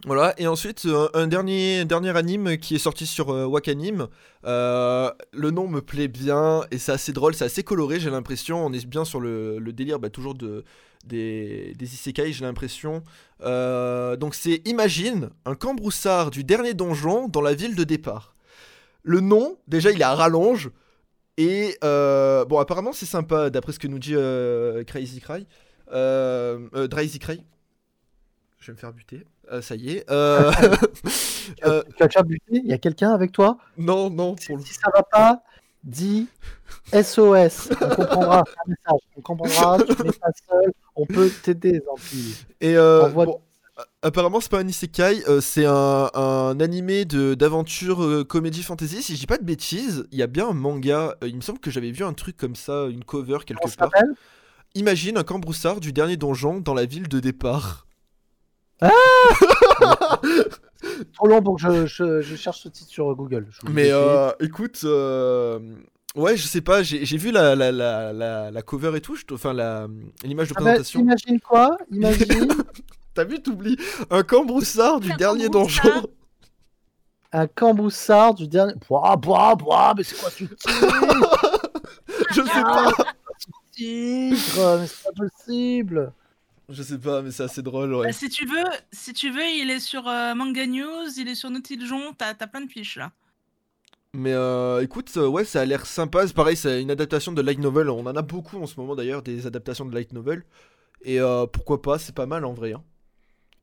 Voilà, et ensuite euh, un dernier, dernier anime qui est sorti sur euh, Wakanim. Euh, le nom me plaît bien et c'est assez drôle, c'est assez coloré, j'ai l'impression. On est bien sur le, le délire bah, toujours de, des, des isekai, j'ai l'impression. Donc c'est Imagine, un cambroussard du dernier donjon dans la ville de départ. Le nom, déjà il est à rallonge. Et euh, bon, apparemment c'est sympa d'après ce que nous dit euh, Crazy Cry. Euh, euh, Drazy Cry. Je vais me faire buter. Euh, ça y est. *laughs* Tu as déjà buté? Il y a quelqu'un avec toi? Non, non, pour le... Si ça va pas, dis SOS. On comprendra *laughs* un message. On comprendra. Tu n'es pas seul. On peut t'aider, Zampi. Et euh, bon, apparemment, c'est pas un isekai, euh, c'est un, un animé de- d'aventure euh, comédie fantasy. Si je dis pas de bêtises, il y a bien un manga. euh, il me semble que j'avais vu un truc comme ça, une cover quelque part. Imagine un cambroussard du dernier donjon dans la ville de départ. *laughs* Trop long pour que je, je- je cherche ce titre sur Google. Mais euh, écoute, euh, Ouais, je sais pas, j'ai vu la, la, la, la, cover et tout, enfin l'image de Ah bah, présentation. imagine quoi? Imagine *laughs* T'as vu, t'oublies un cambroussard du Un dernier cambroussard. donjon. un camboussard du dernier. Bois, bois, bois, mais c'est quoi ce tigre *laughs* je sais pas. Tigre, mais c'est pas possible. Je sais pas, mais c'est assez drôle, ouais. Bah, si tu veux, si tu veux, il est sur euh, Manga News, il est sur Nautiljon, t'as t'as plein de fiches là. Mais euh, écoute, euh, ouais, ça a l'air sympa. C'est pareil, c'est une adaptation de light novel. On en a beaucoup en ce moment d'ailleurs, des adaptations de light novel. Et euh, pourquoi pas, c'est pas mal en vrai. hein.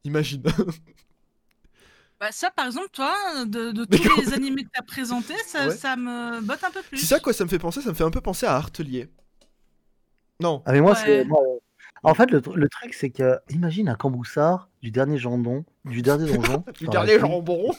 Imagine. *laughs* Bah ça par exemple, toi, de, tous les animés que t'as présentés, ça, Ouais. ça me botte un peu plus. c'est ça quoi, ça me fait penser, ça me fait un peu penser à Artelier. Non. Ah, mais moi, Ouais. c'est. euh, En fait, le, tr- le truc, c'est que. Imagine un camboussard du dernier jambon, du dernier *laughs* donjon. Du dernier jambon.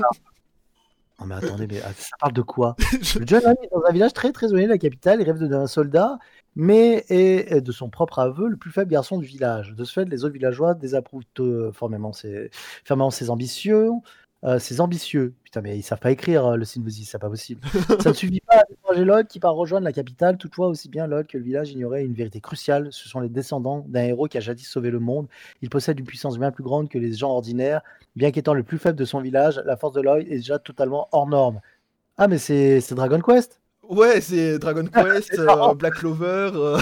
Non, mais attendez, mais ah, ça parle de quoi? Je- *laughs* Le jeune homme est dans un village très très éloigné de la capitale, il rêve de devenir un soldat, mais est, de son propre aveu le plus faible garçon du village. De ce fait, les autres villageois désapprouvent euh, formellement ses, fermement ses ambitions. euh, ambitieux. Putain, mais ils savent pas écrire euh, le Synopsis, c'est pas possible. Ça ne suffit pas à décourager Lod qui part rejoindre la capitale. Toutefois, aussi bien Lod que le village ignoraient une vérité cruciale. Ce sont les descendants d'un héros qui a jadis sauvé le monde. Il possède une puissance bien plus grande que les gens ordinaires. Bien qu'étant le plus faible de son village, la force de Lloyd est déjà totalement hors norme. Ah, mais c'est Dragon Quest Ouais, c'est Dragon Quest, euh. Black Clover. euh.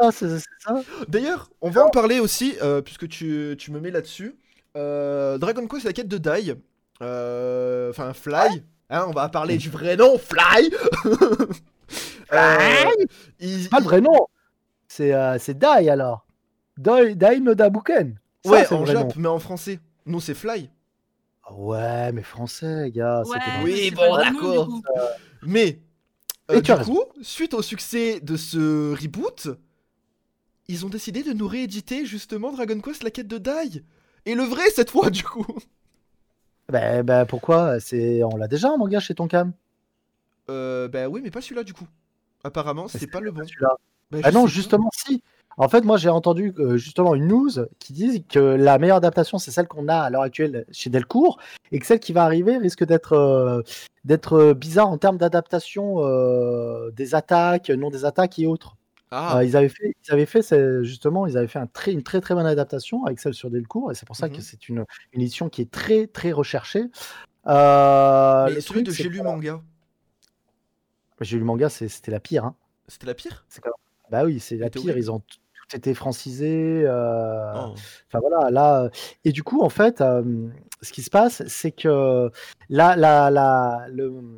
Ça, c'est c'est ça D'ailleurs, on va en parler aussi, euh, puisque tu, tu me mets là-dessus. Euh, Dragon Quest, la quête de Dai. Euh, Enfin, Fly. Hein, on va parler du vrai nom, Fly. *laughs* Euh, il- Pas le vrai nom C'est euh, c'est Dai alors Dai, Dai no Dabuken Ça, Ouais, c'est le en vrai Jap, nom. mais en français. Non, c'est Fly. Ouais, mais français, gars. Ouais, Oui, bon, d'accord. Mais, euh, du coup, suite au succès de ce reboot, ils ont décidé de nous rééditer justement Dragon Quest, la quête de Dai. Et le vrai cette fois, *laughs* du coup. Bah, bah, pourquoi? C'est On l'a déjà en manga chez Tonkam Euh, bah oui, mais pas celui-là, du coup. Apparemment, c'est pas le bon. celui-là. Bah, Ah non, sais justement, si. En fait, moi, j'ai entendu euh, justement une news qui dit que la meilleure adaptation, c'est celle qu'on a à l'heure actuelle chez Delcourt, et que celle qui va arriver risque d'être euh, d'être euh, bizarre en termes d'adaptation euh, des attaques, non des attaques et autres. Ah, ils avaient fait, ils avaient fait c'est- justement, ils avaient fait un très, une très très bonne adaptation avec celle sur Delcourt, et c'est pour ça Mhm. que c'est une, une édition qui est très très recherchée. Euh, mais le truc, de c'est J'ai lu manga, J'ai lu manga, c'est- c'était la pire. Hein. c'était la pire? Bah oui, c'est la pire. Ils ont tout été francisé. euh, Oh. Enfin voilà, là. Et du coup, en fait, euh, ce qui se passe, c'est que là, le-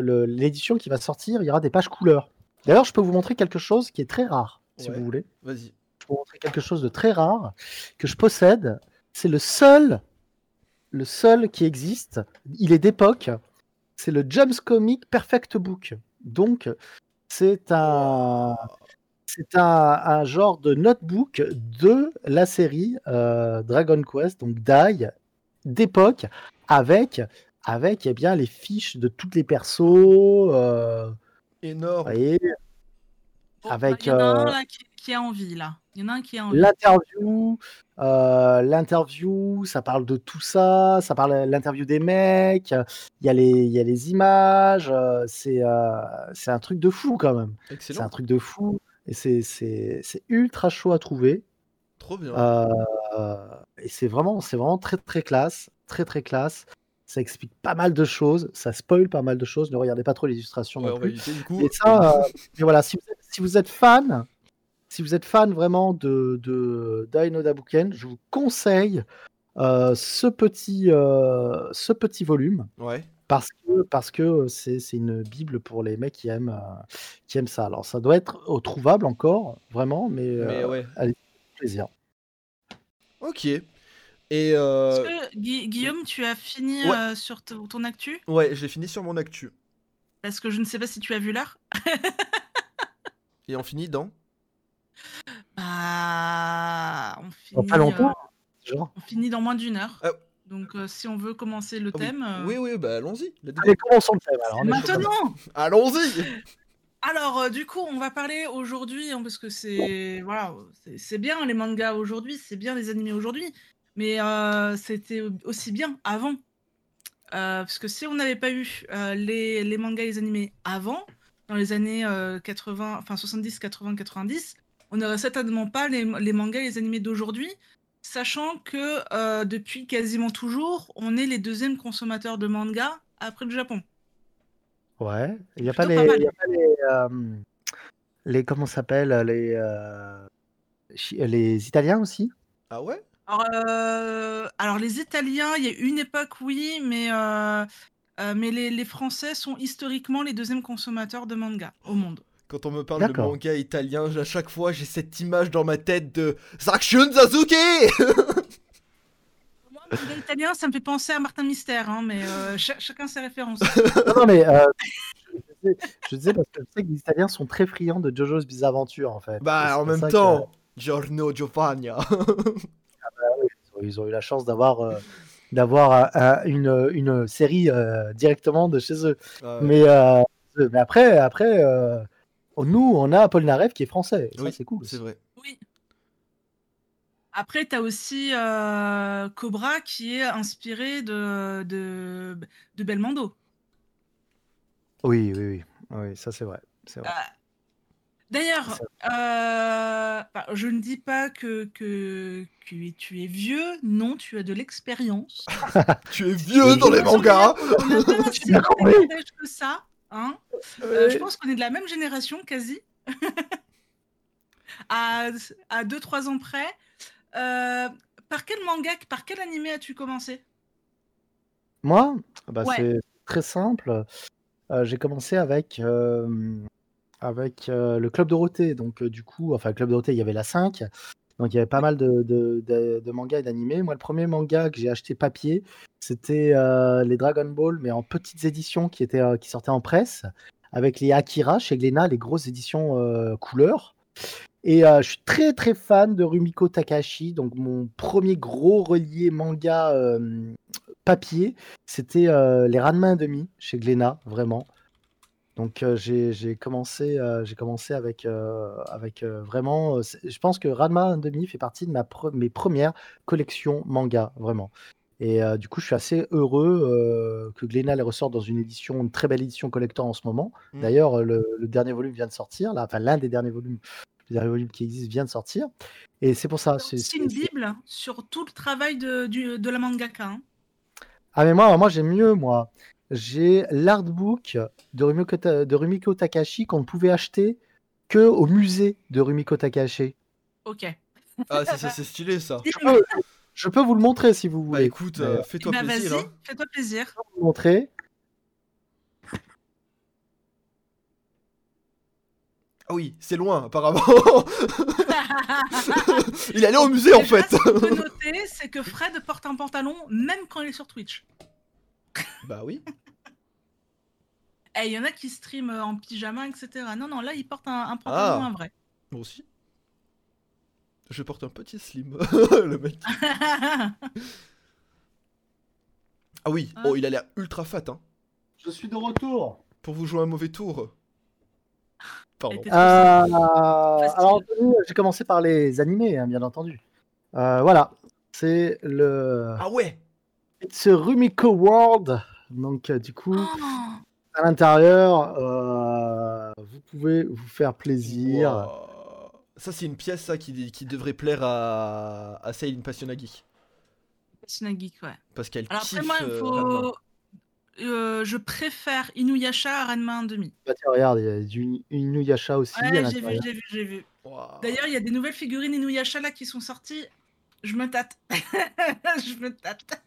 le- l'édition qui va sortir, il y aura des pages couleurs. D'ailleurs, je peux vous montrer quelque chose qui est très rare, si Ouais. vous voulez. Vas-y. Je peux vous montrer quelque chose de très rare que je possède. C'est le seul, le seul qui existe. Il est d'époque. C'est le James Comic Perfect Book. Donc, c'est un, c'est un, un genre de notebook de la série euh, Dragon Quest, donc Dai, d'époque, avec, avec eh bien, les fiches de tous les persos. euh, Énorme. voyez, Bon, Avec, Il y en a un euh, là qui, qui a envie là. Il y en a un qui a envie. L'interview, euh, l'interview, ça parle de tout ça, ça parle de l'interview des mecs, il y, a les- il y a les images, euh, c'est euh, c'est un truc de fou quand même. C'est Excellent. un truc de fou et c'est- ultra chaud à trouver. Trop bien. Euh, et c'est vraiment, c'est vraiment très très classe, très très classe. Ça explique pas mal de choses, ça spoil pas mal de choses. Ne regardez pas trop les illustrations Ouais, non plus. éviter du coup. Et ça, euh, *laughs* et voilà, si vous, êtes, si vous êtes fan, si vous êtes fan vraiment de, de Dino Dabuken, je vous conseille euh, ce, petit, ce petit volume Ouais. Parce que parce que c'est c'est une bible pour les mecs qui aiment, euh, qui aiment ça. Alors ça doit être euh, trouvable encore, vraiment, mais, Mais euh, ouais. plaisir. Ok. Et euh, que Guillaume, tu as fini Ouais. euh, sur ton actu? Ouais, j'ai fini sur mon actu. Parce que je ne sais pas si tu as vu l'heure. *laughs* Et on finit dans? Bah, on Dans finit, pas longtemps, euh, genre. on finit dans moins d'une heure. Donc, euh, si on veut commencer le Ah oui. thème, euh, Oui, oui, bah allons-y. Allez, commençons le thème. Alors, maintenant. Allons-y. *laughs* Alors, euh, du coup, on va parler aujourd'hui, hein, parce que c'est voilà, c'est- c'est bien les mangas aujourd'hui, c'est bien les animés aujourd'hui, mais euh, c'était aussi bien avant. Euh, parce que si on n'avait pas eu euh, les, les mangas et les animés avant, dans les années euh, 80, enfin 70, 80, 90, on n'aurait certainement pas les, les mangas et les animés d'aujourd'hui, sachant que euh, depuis quasiment toujours, on est les deuxièmes consommateurs de manga après le Japon. Ouais. Il n'y a, pas les, pas mal. il y a pas les, euh, les comment s'appelle les, euh, les Italiens aussi? Ah ouais? Alors, euh, alors, les Italiens, il y a une époque, oui, mais, euh, euh, mais les, les Français sont historiquement les deuxièmes consommateurs de manga au monde. Quand on me parle de manga italien, à chaque fois j'ai cette image dans ma tête de Zakshin Sasuke Moi, le manga italien, ça me fait penser à Martin Mystère, hein, mais euh, cha- chacun ses références. Non, non, mais euh, je, sais, je sais parce que je sais que les Italiens sont très friands de JoJo's Bizarre Adventure en fait. Et Bah en même que, temps, Giorno Giovanni. euh, ils, ont, ils ont eu la chance d'avoir euh, d'avoir une, une série euh, directement de chez eux. Euh, Mais, euh, mais après, après euh, nous, on a Apollinareff qui est français. Et ça, oui, c'est cool. C'est vrai. Oui. Après, tu as aussi euh, Cobra qui est inspiré de, de, de Belmondo. Oui, oui, oui. Oui, ça c'est vrai. C'est vrai. Euh, D'ailleurs, euh, bah, je ne dis pas que, que, que tu es vieux, non, tu as de l'expérience. *laughs* Tu es vieux dans les mangas pas *laughs* compris. d'âge que ça. Hein Euh, je pense qu'on est de la même génération, quasi. *laughs* à 2-3 ans près. Euh, par quel manga, par quel animé as-tu commencé? Moi, bah, Ouais. c'est très simple. Euh, j'ai commencé avec, euh, avec euh, le Club Dorothée. Donc, euh, du coup, enfin, le Club Dorothée, il y avait la 5. Donc, il y avait pas mal de, mangas et d'animés. Moi, le premier manga que j'ai acheté papier, c'était euh, les Dragon Ball, mais en petites éditions qui, étaient, euh, qui sortaient en presse, avec les Akira chez Glénat, les grosses éditions euh, couleur. Et je suis très très fan de Rumiko Takahashi, donc mon premier gros relié manga papier, c'était les Ranma 1,5 chez Glénat, vraiment. Donc euh, j'ai commencé, euh, commencé avec, euh, avec vraiment. je pense que Ranma 1,5 fait partie de ma pre- mes premières collections manga, vraiment. Et du coup, je suis assez heureux que Glénat les ressorte dans une édition, une très belle édition collector en ce moment. Mm. D'ailleurs, le, le dernier volume vient de sortir, là, enfin l'un des derniers volumes, le dernier volume qui existe vient de sortir. Et c'est pour ça. C'est une bible sur tout le travail de, du- de la mangaka. hein. Ah mais moi, moi j'ai mieux, moi. J'ai l'artbook de Rumiko, Ta- de Rumiko Takahashi qu'on ne pouvait acheter que au musée de Rumiko Takahashi. Ok. Ah, ça, ça, c'est stylé ça. Je peux, je peux vous le montrer si vous Bah voulez. écoute, euh, euh, fais-toi Bah, plaisir. vas-y, hein. fais-toi plaisir. je peux vous le montrer. Ah oui, c'est loin apparemment. *laughs* il est allé au musée en fait. Ce qu'on peut noter, c'est que Fred porte un pantalon même quand il est sur Twitch. Bah oui. Et il y en a qui streament euh, en pyjama, etc. Non, non, là, il porte un, un pantalon, Ah. un vrai. Moi aussi. Je porte un petit slim. *laughs* le mec. *laughs* Ah oui, Ah. oh il a l'air ultra fat hein. Je suis de retour. Pour vous jouer un mauvais tour. Pardon. Euh, alors, j'ai commencé par les animés, hein, bien entendu. Euh, voilà, c'est le Ah ouais It's a Rumiko World. Donc, euh, du coup, Oh, à l'intérieur, euh, vous pouvez vous faire plaisir. Wow. Ça c'est une pièce ça qui, qui devrait plaire à, à Seilin Passionagi. Persona Geek, ouais. Parce qu'elle Alors kiffe après, moi, il euh, faut... euh, je préfère Inuyasha à Ranma 1,5. Bah, tiens, regarde, il y a du Inuyasha aussi. à Ouais, j'ai vu, j'ai vu, j'ai vu. Wow. D'ailleurs, il y a des nouvelles figurines Inuyasha là qui sont sorties. Je me tâte. *laughs* je me tâte.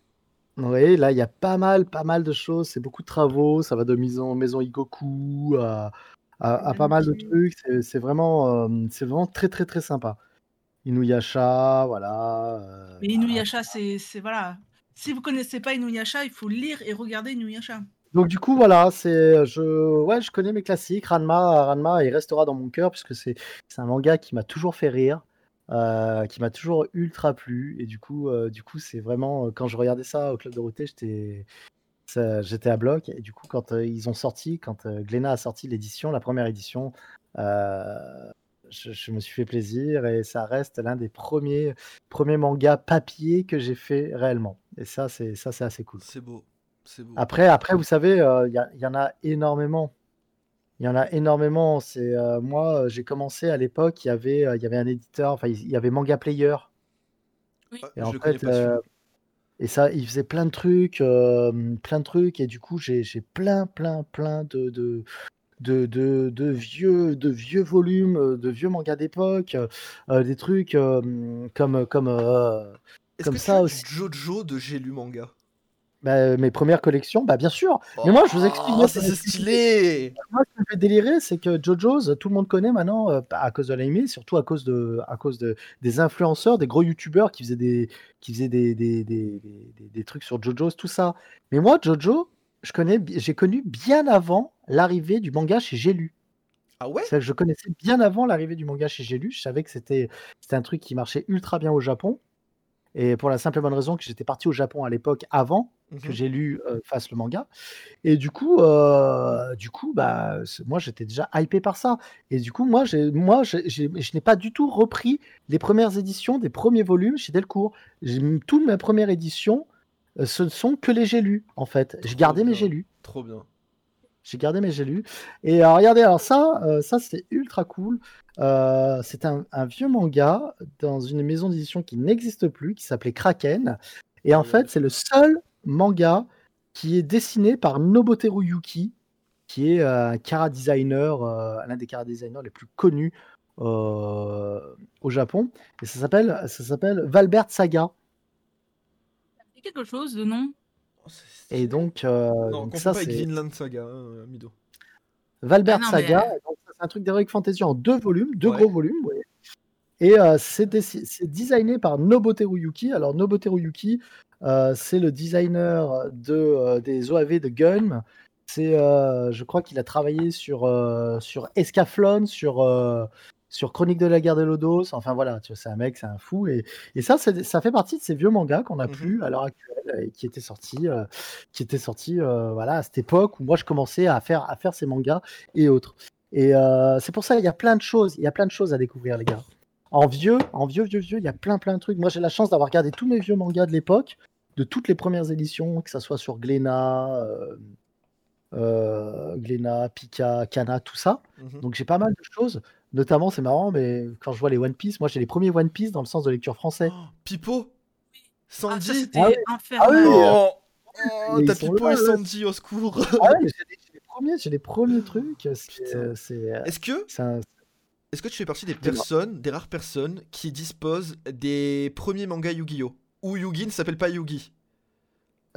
Oui, là, il y a pas mal, pas mal de choses. C'est beaucoup de travaux. Ça va de maison, maison Igoku à, à, à pas mal de trucs. C'est- vraiment, euh, c'est vraiment très, très, très sympa. Inuyasha, voilà. euh, Mais Inuyasha, c'est c'est- voilà. Si vous connaissez pas Inuyasha, il faut lire et regarder Inuyasha. Donc du coup voilà, c'est je ouais, je connais mes classiques. Ranma, Ranma, il restera dans mon cœur puisque c'est c'est un manga qui m'a toujours fait rire, euh, qui m'a toujours ultra plu et du coup euh, du coup c'est vraiment euh, quand je regardais ça au club Dorothée, j'étais j'étais à bloc et du coup quand euh, ils ont sorti, quand Glénat a sorti l'édition, la première édition, je, je me suis fait plaisir et ça reste l'un des premiers premiers mangas papier que j'ai fait réellement. Et ça c'est ça c'est assez cool. C'est beau. C'est beau. Après, après, vous savez, il y, a- il y en a énormément. Il y en a énormément. C'est euh, moi, euh, j'ai commencé à l'époque, il y avait, euh, il y avait un éditeur, enfin, il y avait Manga Player. Ah, Et en fait, euh, et ça, il faisait plein de trucs, euh, plein de trucs, et du coup, j'ai j'ai plein, plein, plein de, de, de, de, de vieux, de vieux volumes, de vieux mangas d'époque, euh, des trucs euh, comme, comme, euh, comme que ça aussi. Jojo de J'ai lu manga? Bah, mes premières collections, bah bien sûr. Mais moi, je vous explique, Oh, c'est stylé Moi, ce qui me fait délirer, c'est que JoJo's, tout le monde connaît maintenant euh, à cause de l'anime, surtout à cause de, à cause de des influenceurs, des gros youtubeurs qui faisaient des, qui faisaient des, des, des, des- trucs sur JoJo's, tout ça. Mais moi, JoJo, je connais, j'ai connu bien avant l'arrivée du manga chez J'ai lu. Ah ouais? Que je connaissais bien avant l'arrivée du manga chez J'ai lu. Je savais que c'était, c'était un truc qui marchait ultra bien au Japon. Et pour la simple et bonne raison que j'étais parti au Japon à l'époque avant que Mhm. j'ai lu euh, fasse le manga. Et du coup, euh, du coup, bah, moi j'étais déjà hypé par ça. Et du coup, moi, moi, j'ai- je n'ai pas du tout repris les premières éditions des premiers volumes chez Delcourt. Toute ma première édition, ce ne sont que les j'ai lus en fait. J'ai gardé mes j'ai lus. Trop bien. J'ai gardé mes j'ai lus. Et regardez, alors ça, euh, ça c'est ultra cool. Euh, c'est un, un vieux manga dans une maison d'édition qui n'existe plus, qui s'appelait Kraken. Et en fait, c'est le seul manga qui est dessiné par Noboteru Yuki, qui est euh, un cara designer, euh, l'un des cara designers les plus connus euh, au Japon. Et ça s'appelle, ça s'appelle Valbert Saga. C'est quelque chose de nom? Et donc, euh, Non, donc confonds ça, c'est Vinland Saga, Mido. Valbert Ah non, Saga. C'est un truc d'Heroic Fantasy en deux volumes, deux Ouais. gros volumes. ouais. Et euh, c'est designé par Noboteru Yuki. Alors, Noboteru Yuki, euh, c'est le designer de, euh, des OAV de Gun. C'est, je crois qu'il a travaillé sur, sur Escaflon, sur, sur Chronique de la guerre de Lodos. Enfin voilà, c'est un mec, c'est un fou. Et, et ça, ça fait partie de ces vieux mangas qu'on n'a Mhm. plus à l'heure actuelle et qui étaient sortis, qui étaient sortis voilà, à cette époque où moi je commençais à faire, à faire ces mangas et autres. Et c'est pour ça il y a plein de choses, il y a plein de choses à découvrir, les gars. En vieux, en vieux, vieux, vieux, il y a plein, plein de trucs. Moi, j'ai la chance d'avoir regardé tous mes vieux mangas de l'époque, de toutes les premières éditions, que ça soit sur Glénat, euh, euh, Glénat, Pika, Kana, tout ça. Mhm. Donc j'ai pas mal de choses. Notamment, c'est marrant, mais quand je vois les One Piece, moi j'ai les premiers One Piece dans le sens de lecture français. Oh, Pipo? Ah, Sandy? ça, c'était Ah oui. infernal. Ah oui. Oh, oh, t'as Pipo là, et. Sandy au secours Ah ouais, j'ai les, premiers, j'ai les premiers trucs. C'est, c'est, Est-ce que, est-ce que tu fais partie des personnes, des rares personnes qui disposent des premiers mangas Yu-Gi-Oh? Où Yugi ne s'appelle pas Yugi?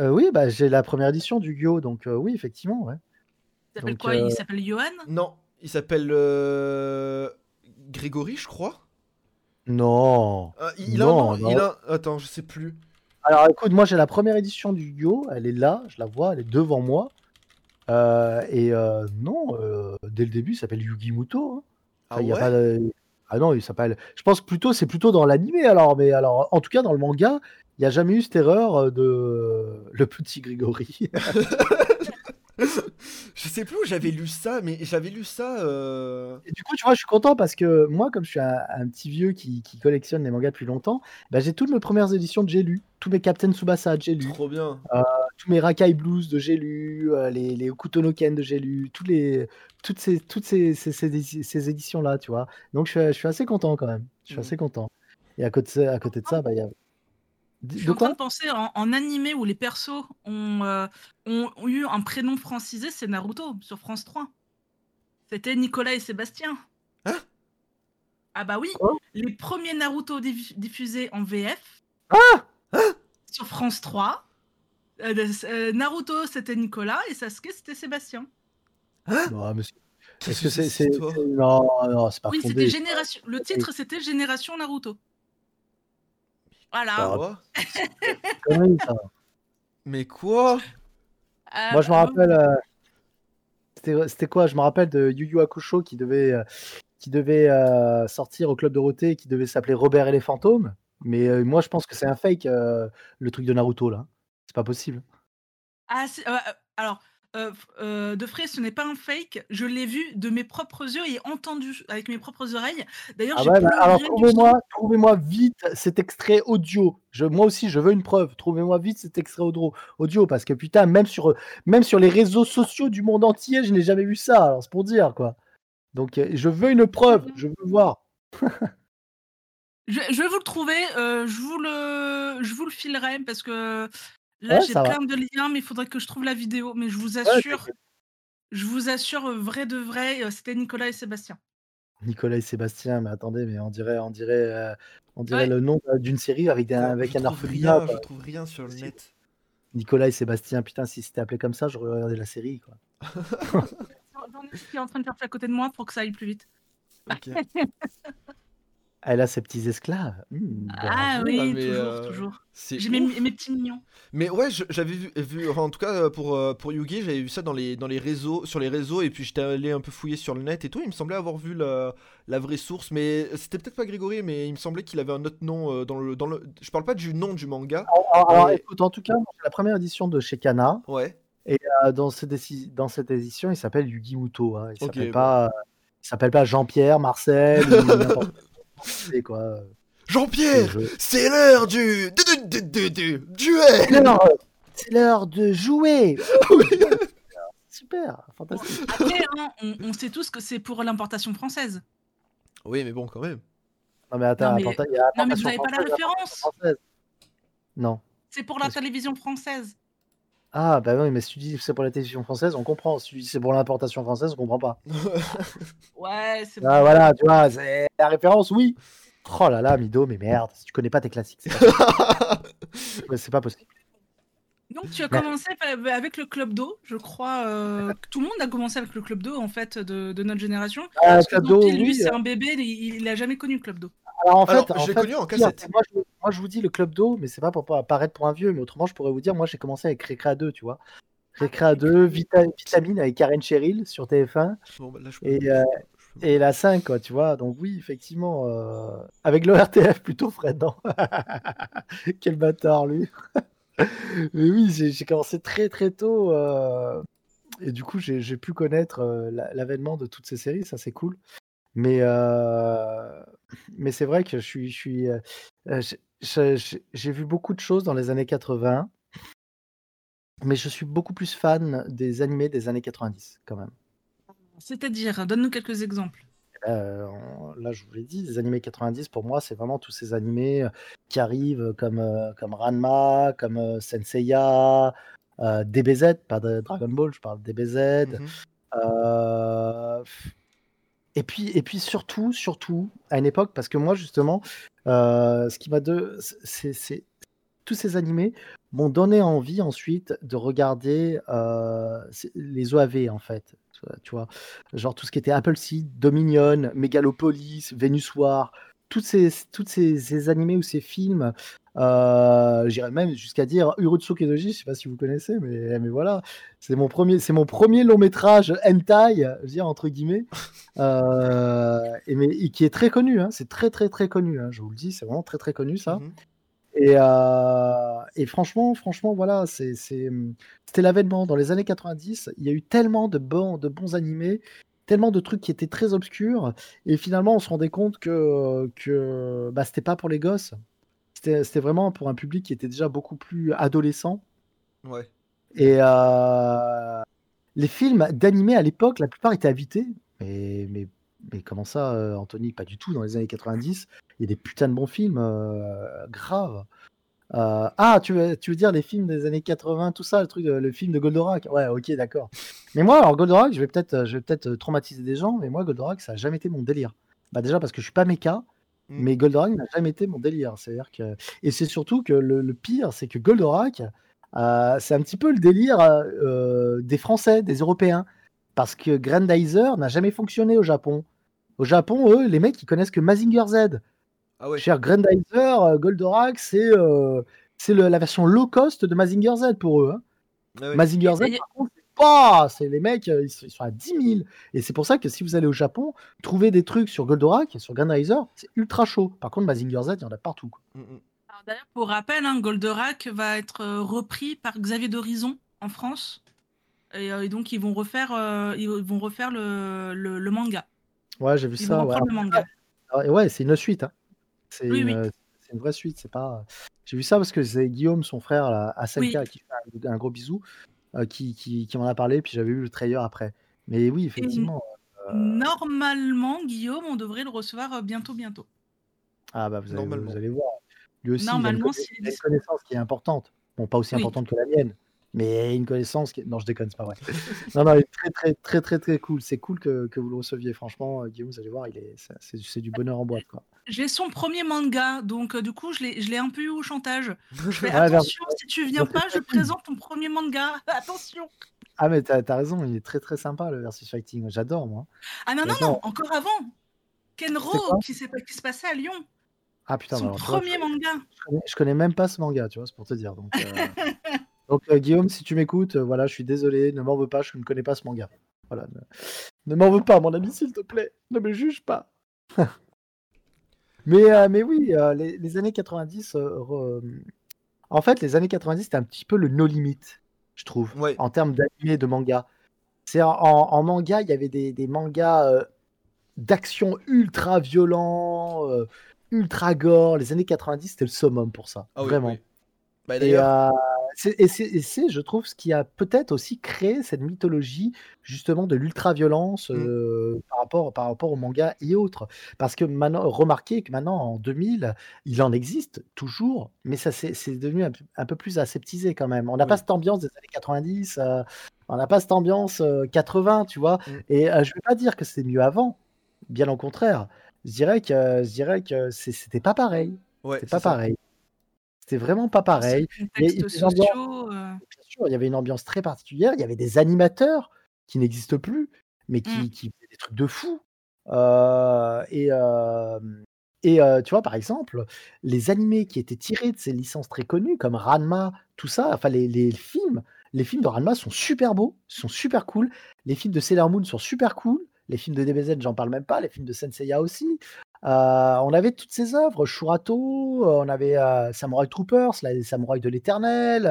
Euh, oui, bah, j'ai la première édition du Gyo, donc euh, oui, effectivement, ouais. Il s'appelle quoi? Euh, Il s'appelle Johan Non, il s'appelle euh, Grégory, je crois. Non. Euh, il, il a Non, un nom, non. il a... Attends, je sais plus. Alors écoute, moi j'ai la première édition du Gyo, elle est là, je la vois, elle est devant moi. Euh, et euh, non, euh, dès le début, il s'appelle Yugi Muto. hein. Ah Enfin, il y a ouais pas de- Ah non, il s'appelle. Je pense plutôt, c'est plutôt dans l'animé alors, mais alors, en tout cas dans le manga, il n'y a jamais eu cette erreur euh, de le petit Grégory. *laughs* *laughs* *laughs* Je sais plus où j'avais lu ça, mais j'avais lu ça. euh, Et du coup, tu vois, je suis content parce que moi, comme je suis un, un petit vieux qui, qui collectionne les mangas depuis longtemps, bah, j'ai toutes mes premières éditions de j'ai lu, tous mes Captain Tsubasa de j'ai lu, Trop bien. tous mes Rakai Blues de j'ai lu, euh, les, les Okuto no Ken de j'ai lu, tous les, toutes ces, toutes ces, ces, ces- ces éditions-là, tu vois. Donc, je suis, je suis assez content quand même. Je suis Mhm. assez content. Et à côté, de ça- à côté de ça, bah, il y a. Je De suis en train quoi de penser en, en animé où les persos ont, euh, ont, ont eu un prénom francisé, c'est Naruto sur France 3. C'était Nicolas et Sébastien. Hein? Ah bah oui, les premiers Naruto diff- diffusés en VF Ah sur France 3. euh, euh, Naruto c'était Nicolas et Sasuke c'était Sébastien. Non, mais Est-ce que c'est. Non, non, c'est pas oui, c'était génération. Le titre c'était Génération Naruto. Voilà. Quoi c'est une connerie, ça. Mais quoi? Ah Moi, je me rappelle. euh, C'était c'était quoi? Je me rappelle de Yu Yu Hakusho qui devait, euh, qui devait euh, sortir au Club Dorothée, qui devait s'appeler Robert et les fantômes. Mais euh, moi, je pense que c'est un fake, euh, le truc de Naruto, là. C'est pas possible. Ah, c'est- euh, euh, alors, euh, euh, de Frey, ce n'est pas un fake. Je l'ai vu de mes propres yeux et entendu avec mes propres oreilles. D'ailleurs, Ah ouais, bah, alors trouvez-moi, trouvez-moi vite cet extrait audio. Je, moi aussi, je veux une preuve. Trouvez-moi vite cet extrait audio, audio parce que putain, même sur, même sur les réseaux sociaux du monde entier, je n'ai jamais vu ça. Alors c'est pour dire quoi. Donc euh, je veux une preuve. Je veux voir. Je, je vais vous le trouver, euh, je, vous le, je vous le filerai parce que là Ouais, j'ai va. plein de liens, mais il faudrait que je trouve la vidéo. Mais je vous assure, je vous assure, euh, vrai de vrai, euh, c'était Nicolas et Sébastien. Nicolas et Sébastien, mais attendez, mais on dirait, on dirait, euh, on dirait Ouais. le nom d'une série avec, un, avec je un trouve rien, quoi. je trouve rien sur le Si. net. Nicolas et Sébastien, putain, si c'était appelé comme ça, j'aurais regardé la série. Quoi. *laughs* J'en ai qui est en train de chercher à côté de moi pour que ça aille plus vite. Ok. *laughs* Elle a ses petits esclaves. Hmm, Ah oui, Ah, mais, toujours, euh, toujours. C'est J'ai mes, mes petits mignons. Mais ouais, j'avais vu, vu- enfin, en tout cas euh, pour, euh, pour Yugi, j'avais vu ça dans les, dans les réseaux, sur les réseaux, et puis j'étais allé un peu fouiller sur le net et tout. Il me semblait avoir vu la, la vraie source, mais c'était peut-être pas Grégory, mais il me semblait qu'il avait un autre nom euh, dans le, dans le. Je parle pas du nom du manga. Alors, écoute, en tout cas, la première édition de chez Kana. Ouais. Euh, dans, cette éci- dans cette édition, il s'appelle Yugi Muto. hein. Il Ok, s'appelle bon. pas, il s'appelle pas Jean-Pierre, Marcel ou *laughs* quoi. Jean-Pierre, Je- c'est l'heure du, du, du, du, du- du C'est duel. l'heure- C'est l'heure de jouer. *laughs* Oui. Super, fantastique. Après, hein, on, on sait tous que c'est pour l'importation française. Oui, mais bon, quand même. Non mais attends, Non, mais- importa- il y a Non, mais vous n'avez pas la référence. Non. C'est pour la télévision française. Ah bah oui, mais si tu dis que c'est pour la télévision française, on comprend. Si tu dis que c'est pour l'importation française, on comprend pas. *laughs* Ouais, c'est Ah voilà, tu vois, c'est la référence, oui. Oh là là, Mido, mais merde, si tu connais pas tes classiques, c'est pas, *laughs* c'est pas possible. Donc tu as Mais- commencé pa- avec le club d'eau, je crois. euh, que tout le monde a commencé avec le club d'eau en fait de, de notre génération. Ah, Parce que Club d'eau, Dompty, lui, oui. c'est un bébé, il, il a jamais connu le club d'eau. Alors en fait, fait, connu en cassette. Moi je, moi, je vous dis le club d'eau, mais c'est pas pour pas apparaître pour un vieux, mais autrement, je pourrais vous dire, moi j'ai commencé avec Récréa 2, tu vois. Récréa 2, Vita, Vitamine avec Karen Cheryl sur TF1 Bon, bah, là, je Et, peux- euh, et la 5, quoi, tu vois. Donc oui, effectivement, euh, avec le RTF plutôt, Fred, non? *laughs* Quel bâtard, lui. Mais oui, j'ai commencé très très tôt. euh, et du coup, j'ai pu connaître euh, la- l'avènement de toutes ces séries, ça c'est cool. Mais, euh, mais c'est vrai que je suis. Je j'ai vu beaucoup de choses dans les années 80, mais je suis beaucoup plus fan des animés des années 90, quand même. C'est-à-dire, donne-nous quelques exemples. Euh, là, je vous l'ai dit, les animés 90, pour moi, c'est vraiment tous ces animés euh, qui arrivent comme, euh, comme Ranma, comme Senseiya, euh, DBZ, pas de Dragon Ball, je parle de DBZ. Mhm. Euh, et puis, et puis surtout, surtout, à une époque, parce que moi, justement, euh, ce qui m'a de, c'est, tous ces animés m'ont donné envie ensuite de regarder les OAV en fait. Tu vois- Tu vois, genre tout ce qui était Apple Seed, Dominion, Megalopolis, Venus War, toutes ces, toutes ces, animés ou ces films. Euh, J'irais même jusqu'à dire Urutsu Kedoji, je sais pas si vous connaissez, mais, mais voilà, c'est mon premier, c'est mon premier long métrage hentai, je veux dire entre guillemets, euh, et, mais, qui est très connu, hein, c'est très très très connu, hein, je vous le dis, c'est vraiment très très connu ça. Mhm. Et, euh, et franchement, franchement, voilà, c'est, c'était l'avènement. Dans les années 90, il y a eu tellement de bons, de bons animés, tellement de trucs qui étaient très obscurs, et finalement, on se rendait compte que, que bah, c'était pas pour les gosses. C'était, c'était vraiment pour un public qui était déjà beaucoup plus adolescent. Ouais. Et euh, les films d'animés à l'époque, la plupart étaient habités. Mais, mais, mais comment ça, euh, Anthony? Pas du tout. Dans les années 90, il y a des putains de bons films euh, graves. Euh, ah, tu veux, tu veux dire les films des années 80, tout ça, le truc, le film de Goldorak? Ouais, ok, d'accord. Mais moi, alors Goldorak, je vais peut-être, je vais peut-être traumatiser des gens, mais moi, Goldorak, ça a jamais été mon délire. Bah déjà parce que je suis pas méca, Mm. mais Goldorak n'a jamais été mon délire. C'est-à-dire que et c'est surtout que le, le pire, c'est que Goldorak, euh, c'est un petit peu le délire euh, des Français, des Européens, parce que Grandizer n'a jamais fonctionné au Japon. Au Japon, eux, les mecs, ils connaissent que Mazinger Z. Ah ouais. Cher Grandizer, euh, Goldorak, c'est euh, la version low cost de Mazinger Z pour eux. hein. Ah ouais. Mazinger Z, Et- et- par contre, c'est pas. C'est les mecs, euh, ils sont, à 10 000. Et c'est pour ça que si vous allez au Japon, trouver des trucs sur Goldorak, sur Grandizer, c'est ultra chaud. Par contre, Mazinger Z, il y en a partout. Mm, mm. D'ailleurs, pour rappel, hein, Goldorak va être euh, repris par Xavier d'Horizon en France. Et, euh, et donc ils vont refaire, euh, ils vont refaire le, le, le manga. Ouais, j'ai vu Ils ça. vont Ouais, le manga. Ah, et ouais, c'est une suite. hein. C'est Oui, une, oui. c'est une vraie suite. C'est pas. J'ai vu ça parce que c'est Guillaume, son frère, là, Aselka, qui fait un, un gros bisou, euh, qui, qui, qui m'en a parlé. Puis j'avais vu le trailer après. Mais oui, effectivement. euh, Normalement, Guillaume, on devrait le recevoir bientôt, bientôt. Ah bah vous allez, vous allez voir. Lui aussi, il a une, Normalement, il a une dispo. connaissance qui est importante. Bon, pas aussi Oui. importante que la mienne, mais une connaissance qui... Non, je déconne, c'est pas vrai. non, non, il est très, très, très, très, très cool. C'est cool que, que vous le receviez. Franchement, euh, Guillaume, vous allez voir, il est, c'est- c'est du bonheur en boîte, quoi. J'ai son premier manga, donc euh, du coup, je l'ai je l'ai un peu eu au chantage. Je fais *laughs* Ouais, attention, si tu viens pas, je présente ton premier manga. *laughs* Attention. Ah, mais t'as as raison, il est très, très sympa, le versus fighting. J'adore, moi. Ah non, non, non, encore avant. Kenro, qui, s'est- qui se passait à Lyon. Ah, putain, Son alors, premier manga. je, connais, je connais même pas ce manga, tu vois, c'est pour te dire. Donc, euh, *laughs* donc euh, Guillaume, si tu m'écoutes, euh, voilà, je suis désolé, ne m'en veux pas, je ne connais pas ce manga. Voilà, ne, ne m'en veux pas, mon ami, s'il te plaît. Ne me juge pas. *laughs* mais, euh, mais oui, les, les années 90, euh, re- en fait, les années 90, c'était un petit peu le no limit, je trouve, Ouais. en termes d'animé et de manga. C'est en, en- en manga, il y avait des, des mangas d'action ultra violents, ultra gore. Les années 90, c'était le summum pour ça, Ah oui, vraiment. oui. Bah, Et, c'est- c'est, c'est, je trouve, ce qui a peut-être aussi créé cette mythologie justement de l'ultra-violence Mm. euh, par, rapport, par rapport au manga et autres. Parce que maintenant, remarquez que maintenant, en 2000, il en existe toujours, mais ça c'est, c'est devenu un, peu- un peu plus aseptisé quand même. On n'a Oui. pas cette ambiance des années 90, euh, on n'a pas cette ambiance euh, 80, tu vois. Mm. Et je ne vais pas dire que c'était mieux avant, bien au contraire. Je dirais que, je dirais que c'est- c'était pas pareil. ouais, c'est pas ça. pareil. C'était vraiment pas pareil. Il euh, Bien sûr, il y avait une ambiance très particulière. Il y avait des animateurs qui n'existent plus, mais qui, Mm. qui faisaient des trucs de fou. Euh, et euh, et tu vois, par exemple, les animés qui étaient tirés de ces licences très connues, comme Ranma, tout ça, enfin les, les films, les films de Ranma sont super beaux, sont super cool. Les films de Sailor Moon sont super cool. Les films de DBZ, j'en parle même pas. Les films de Senseiya aussi. Euh, on avait toutes ces œuvres, Shurato, euh, on avait euh, Samurai Troopers, les samouraïs de l'éternel.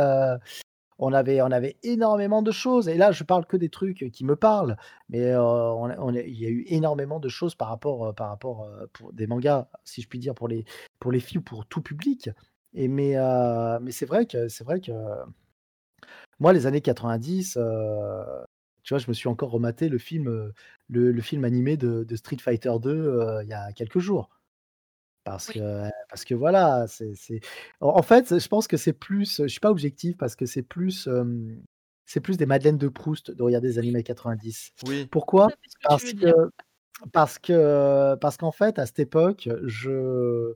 on avait, on avait énormément de choses. Et là, je parle que des trucs qui me parlent, mais euh, on il y a eu énormément de choses par rapport, par rapport pour des mangas, si je puis dire, pour les, pour les filles ou pour tout public. Et mais, mais c'est vrai que, c'est vrai que moi, les années 90, euh, tu vois, je me suis encore rematé le film, euh, le, le film animé de, de Street Fighter 2 euh, il y a quelques jours. Parce Oui. que, parce que voilà, c'est, En fait, je pense que c'est plus. Je suis pas objectif parce que c'est plus, euh, c'est plus des Madeleines de Proust de regarder les années 90. Oui. Pourquoi? Parce que, parce que, parce qu'en fait, à cette époque, je,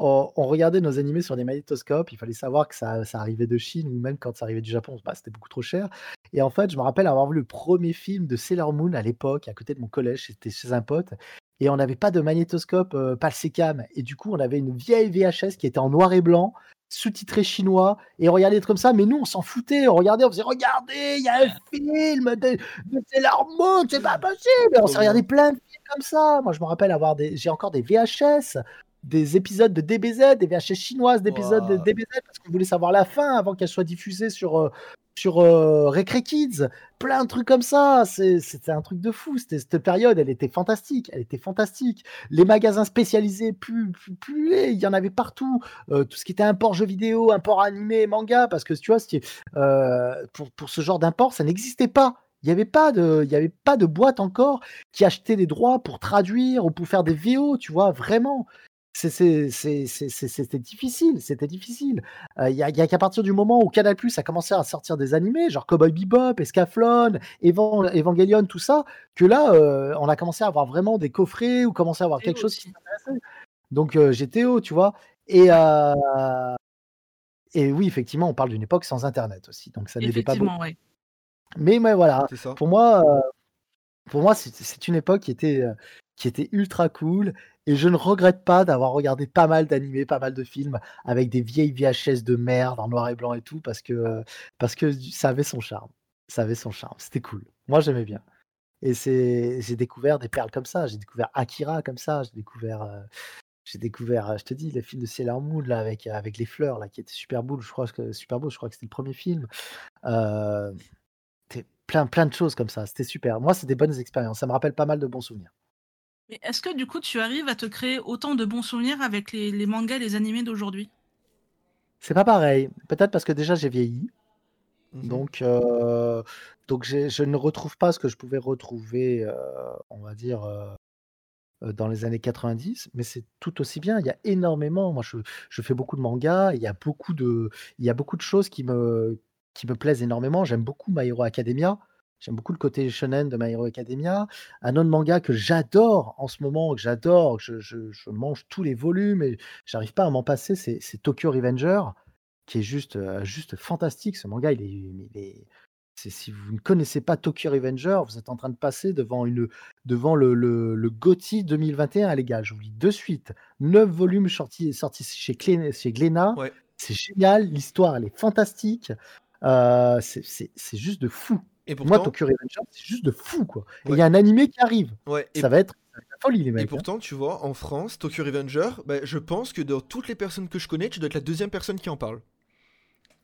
on, on regardait nos animés sur des magnétoscopes. Il fallait savoir que ça, ça arrivait de Chine ou même quand ça arrivait du Japon, bah, c'était beaucoup trop cher. Et en fait, je me rappelle avoir vu le premier film de Sailor Moon à l'époque, à côté de mon collège. C'était chez un pote. Et on n'avait pas de magnétoscope euh, Palsecam. Et du coup, on avait une vieille VHS qui était en noir et blanc, sous-titré chinois. Et on regardait comme ça. Mais nous, on s'en foutait. On regardait, on faisait Regardez, il y a un film de, de Sailor Moon, c'est pas possible. On s'est regardé plein de films comme ça. Moi, je me rappelle avoir des. J'ai encore des VHS, des épisodes de DBZ, des VHS chinoises d'épisodes de Wow. DBZ, parce qu'on voulait savoir la fin avant qu'elle soit diffusée sur. euh, sur euh, Recre Kids, plein de trucs comme ça. C'était un truc de fou. Cette période, elle était fantastique. Elle était fantastique. Les magasins spécialisés, plus, plus, plus il y en avait partout. Euh, tout ce qui était import jeux vidéo, import animé, manga, parce que tu vois, euh, pour, pour ce genre d'import, ça n'existait pas. Il n'y avait pas de, il y avait pas de boîte encore qui achetait les droits pour traduire ou pour faire des VO, tu vois, vraiment. C'est- c'est- c'est- c'est- c'est- C'était difficile, c'était difficile. Euh, Il y a, il y a qu'à partir du moment où Canal Plus a commencé à sortir des animés, genre Cowboy Bebop, Escaflon, Evan- Evangelion, tout ça, que là, euh, on a commencé à avoir vraiment des coffrets ou commencé à avoir quelque chose qui s'intéressait. Donc euh, GTO, tu vois. Et, euh, et oui, effectivement, on parle d'une époque sans Internet aussi, donc ça n'aidait pas beaucoup. Effectivement, ouais. Mais, mais voilà, C'est ça. pour moi, euh, pour moi, c'est c'est une époque qui était, euh, qui était ultra cool. Et je ne regrette pas d'avoir regardé pas mal d'animés, pas mal de films avec des vieilles VHS de merde en noir et blanc et tout, parce que, euh, parce que ça avait son charme. Ça avait son charme. C'était cool. Moi, j'aimais bien. Et c'est, j'ai découvert des perles comme ça. J'ai découvert Akira comme ça. J'ai découvert, euh, j'ai découvert, euh, je te dis, les films de Sailor Moon là, avec, avec les fleurs là, qui étaient super beaux. Je crois que super beau. Je crois que c'était le premier film. Euh, plein, plein de choses comme ça. C'était super. Moi, c'est des bonnes expériences. Ça me rappelle pas mal de bons souvenirs. Mais est-ce que du coup, tu arrives à te créer autant de bons souvenirs avec les, les mangas et les animés d'aujourd'hui? C'est pas pareil. Peut-être parce que déjà j'ai vieilli. Mhm. Donc, euh, donc je ne retrouve pas ce que je pouvais retrouver, euh, on va dire, euh, euh, dans les années 90, mais c'est tout aussi bien. Il y a énormément. Moi, je, je fais beaucoup de mangas. Il y a beaucoup de, il y a beaucoup de choses qui me, qui me plaisent énormément. J'aime beaucoup My Hero Academia. J'aime beaucoup le côté shonen de My Hero Academia. Un autre manga que j'adore en ce moment, que j'adore, que je, je- je mange tous les volumes et j'arrive pas à m'en passer, c'est Tokyo Revenger, qui est juste, euh, juste fantastique. Ce manga, il est, il est- c'est- si vous ne connaissez pas Tokyo Revenger, vous êtes en train de passer devant, une, devant le, le, le GOTY 2021, les gars. Je vous le dis de suite. 9 volumes sortis, sortis chez, Glénat. Ouais. C'est génial. L'histoire, elle est fantastique. Euh, c'est- c'est c'est juste de fou. Et Moi, pourtant, Tokyo Revenger, c'est juste de fou, quoi. Et il y a un animé qui arrive. ouais, et, Ça va être la folie, les et mecs. hein. pourtant, tu vois, en France, Tokyo Revenger, bah, je pense que dans toutes les personnes que je connais, tu dois être la deuxième personne qui en parle.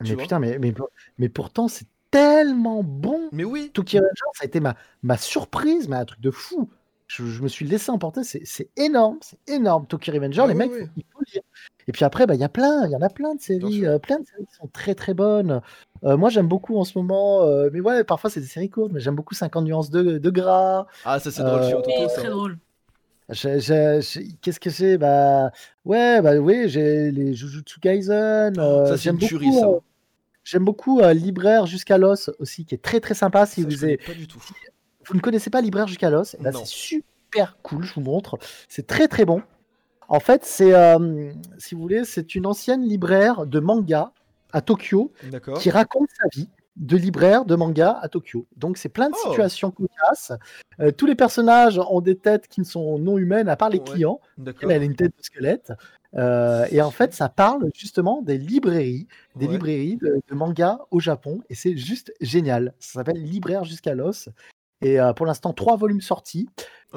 tu Mais putain, mais, mais, mais pourtant, c'est tellement bon. Mais oui, Tokyo Revenger, ça a été ma, ma surprise, mais un truc de fou. Je, je me suis laissé emporter, c'est énorme, c'est énorme. Tokyo Revenger, Ah les oui, mecs, oui. il faut lire. Et puis après, bah, il y a plein, il y en a plein de séries, euh, plein de séries qui sont très très bonnes. Euh, moi, j'aime beaucoup en ce moment, euh, mais ouais, parfois c'est des séries courtes, mais j'aime beaucoup 50 nuances de, de gras. ah ça c'est drôle Euh, C'est ça. très drôle. Qu'est-ce que j'ai Bah ouais, bah oui, j'ai les Jujutsu Kaisen. euh, Oh, ça c'est j'aime une tuerie beaucoup, ça. euh, j'aime beaucoup euh, Libraire jusqu'à l'os aussi, qui est très très sympa. Si Ça, je vous, avez- pas du tout. vous ne connaissez pas Libraire jusqu'à l'os, c'est super cool. Je vous montre. C'est très très bon. En fait, c'est euh, si vous voulez, c'est une ancienne libraire de manga à Tokyo qui raconte sa vie de libraire de manga à Tokyo. Donc c'est plein de Oh. situations cocasses. Euh, tous les personnages ont des têtes qui ne sont non humaines à part les Ouais. clients. Elle a une tête de squelette. Euh, et en fait, ça parle justement des librairies, des Ouais. librairies de, de manga au Japon. Et c'est juste génial. Ça s'appelle Libraire jusqu'à l'os. Et euh, pour l'instant, trois volumes sortis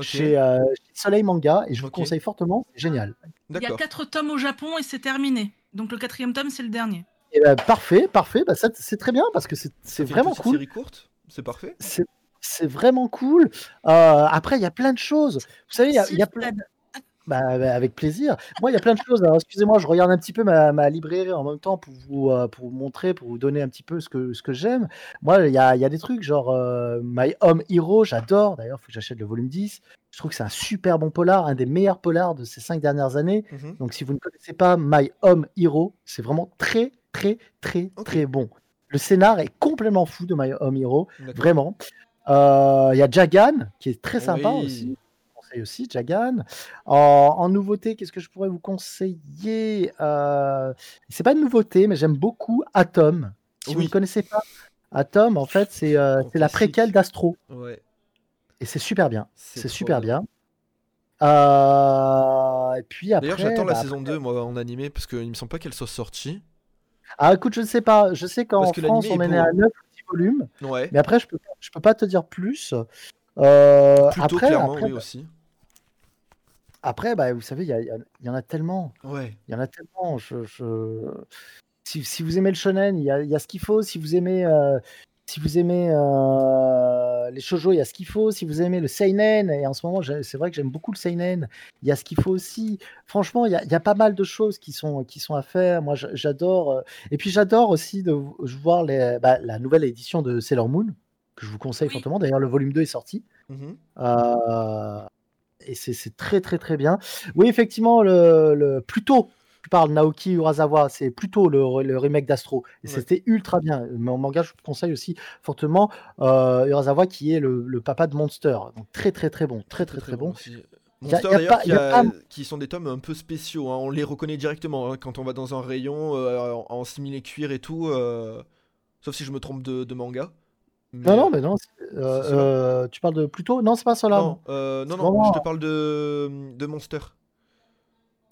chez, euh, chez Soleil Manga. Et je vous conseille fortement. C'est génial. Il y a quatre tomes au Japon et c'est terminé. Donc le quatrième tome, c'est le dernier. Et ben, parfait, parfait. Bah, ça, c'est très bien parce que c'est Ça c'est fait une vraiment cool. série courte, c'est parfait. C'est c'est vraiment cool. Euh, après, il y a plein de choses. Vous savez, il y a, y a plein. Fred. Bah, bah, avec plaisir. Moi, il y a plein de choses. Alors, excusez-moi, je regarde un petit peu ma, ma librairie en même temps pour vous, euh, pour vous montrer, pour vous donner un petit peu ce que, ce que j'aime. Moi, il y a, il y a des trucs genre euh, My Home Hero, j'adore. D'ailleurs, il faut que j'achète le volume 10. Je trouve que c'est un super bon polar, un des meilleurs polars de ces cinq dernières années. Mhm. Donc, si vous ne connaissez pas My Home Hero, c'est vraiment très, très, très, très bon. Le scénar est complètement fou de My Home Hero. Vraiment. Euh, Il y a Jagan, qui est très sympa Oui. aussi. Conseille aussi Jagan. En, en nouveauté, qu'est-ce que je pourrais vous conseiller euh, C'est pas une nouveauté, mais j'aime beaucoup Atom. Si vous ne connaissez pas Atom, en fait, c'est euh, la préquelle d'Astro. Ouais. Et c'est super bien. C'est super bien. Euh, et puis après. D'ailleurs, j'attends la bah, saison 2 moi en animé parce qu'il me semble pas qu'elle soit sortie. Ah, écoute, je ne sais pas. Je sais qu'en France, on est né à 9 petits volumes. Ouais. Mais après, je peux, je peux pas te dire plus. Euh, Plutôt après, clairement, après, oui aussi. Après, bah, vous savez, il y, en a tellement. Ouais. Il y en a tellement. Je, je- Si, si vous aimez le shonen, il y a, il y a ce qu'il faut. Si vous aimez, euh, si vous aimez euh, les shoujo, il y a ce qu'il faut. Si vous aimez le seinen, et en ce moment, c'est vrai que j'aime beaucoup le seinen, il y a ce qu'il faut aussi. Franchement, il y a, il y a pas mal de choses qui sont, qui sont à faire. Moi, j'adore. euh, Et puis, j'adore aussi de voir les, bah, la nouvelle édition de Sailor Moon, que je vous conseille Oui. fortement. D'ailleurs, le volume 2 est sorti. Mhm. Euh, et c'est très très très bien. Oui, effectivement, le, le plutôt, tu parles Naoki Urasawa, c'est plutôt le, le remake d'Astro. Et Ouais. c'était ultra bien. Mon manga, je conseille aussi fortement euh, Urasawa qui est le, le papa de Monster. Donc très très très bon, très très très bon. a- Monster d'ailleurs qui, pas- qui sont des tomes un peu spéciaux, hein, on les reconnaît directement hein, quand on va dans un rayon euh, en, en similé cuir et tout, euh, sauf si je me trompe de, de manga. Mais, Non, non, mais non. euh, euh, tu parles de plutôt Non, c'est pas cela. non, euh, non, non, vraiment- je te parle de, de Monster.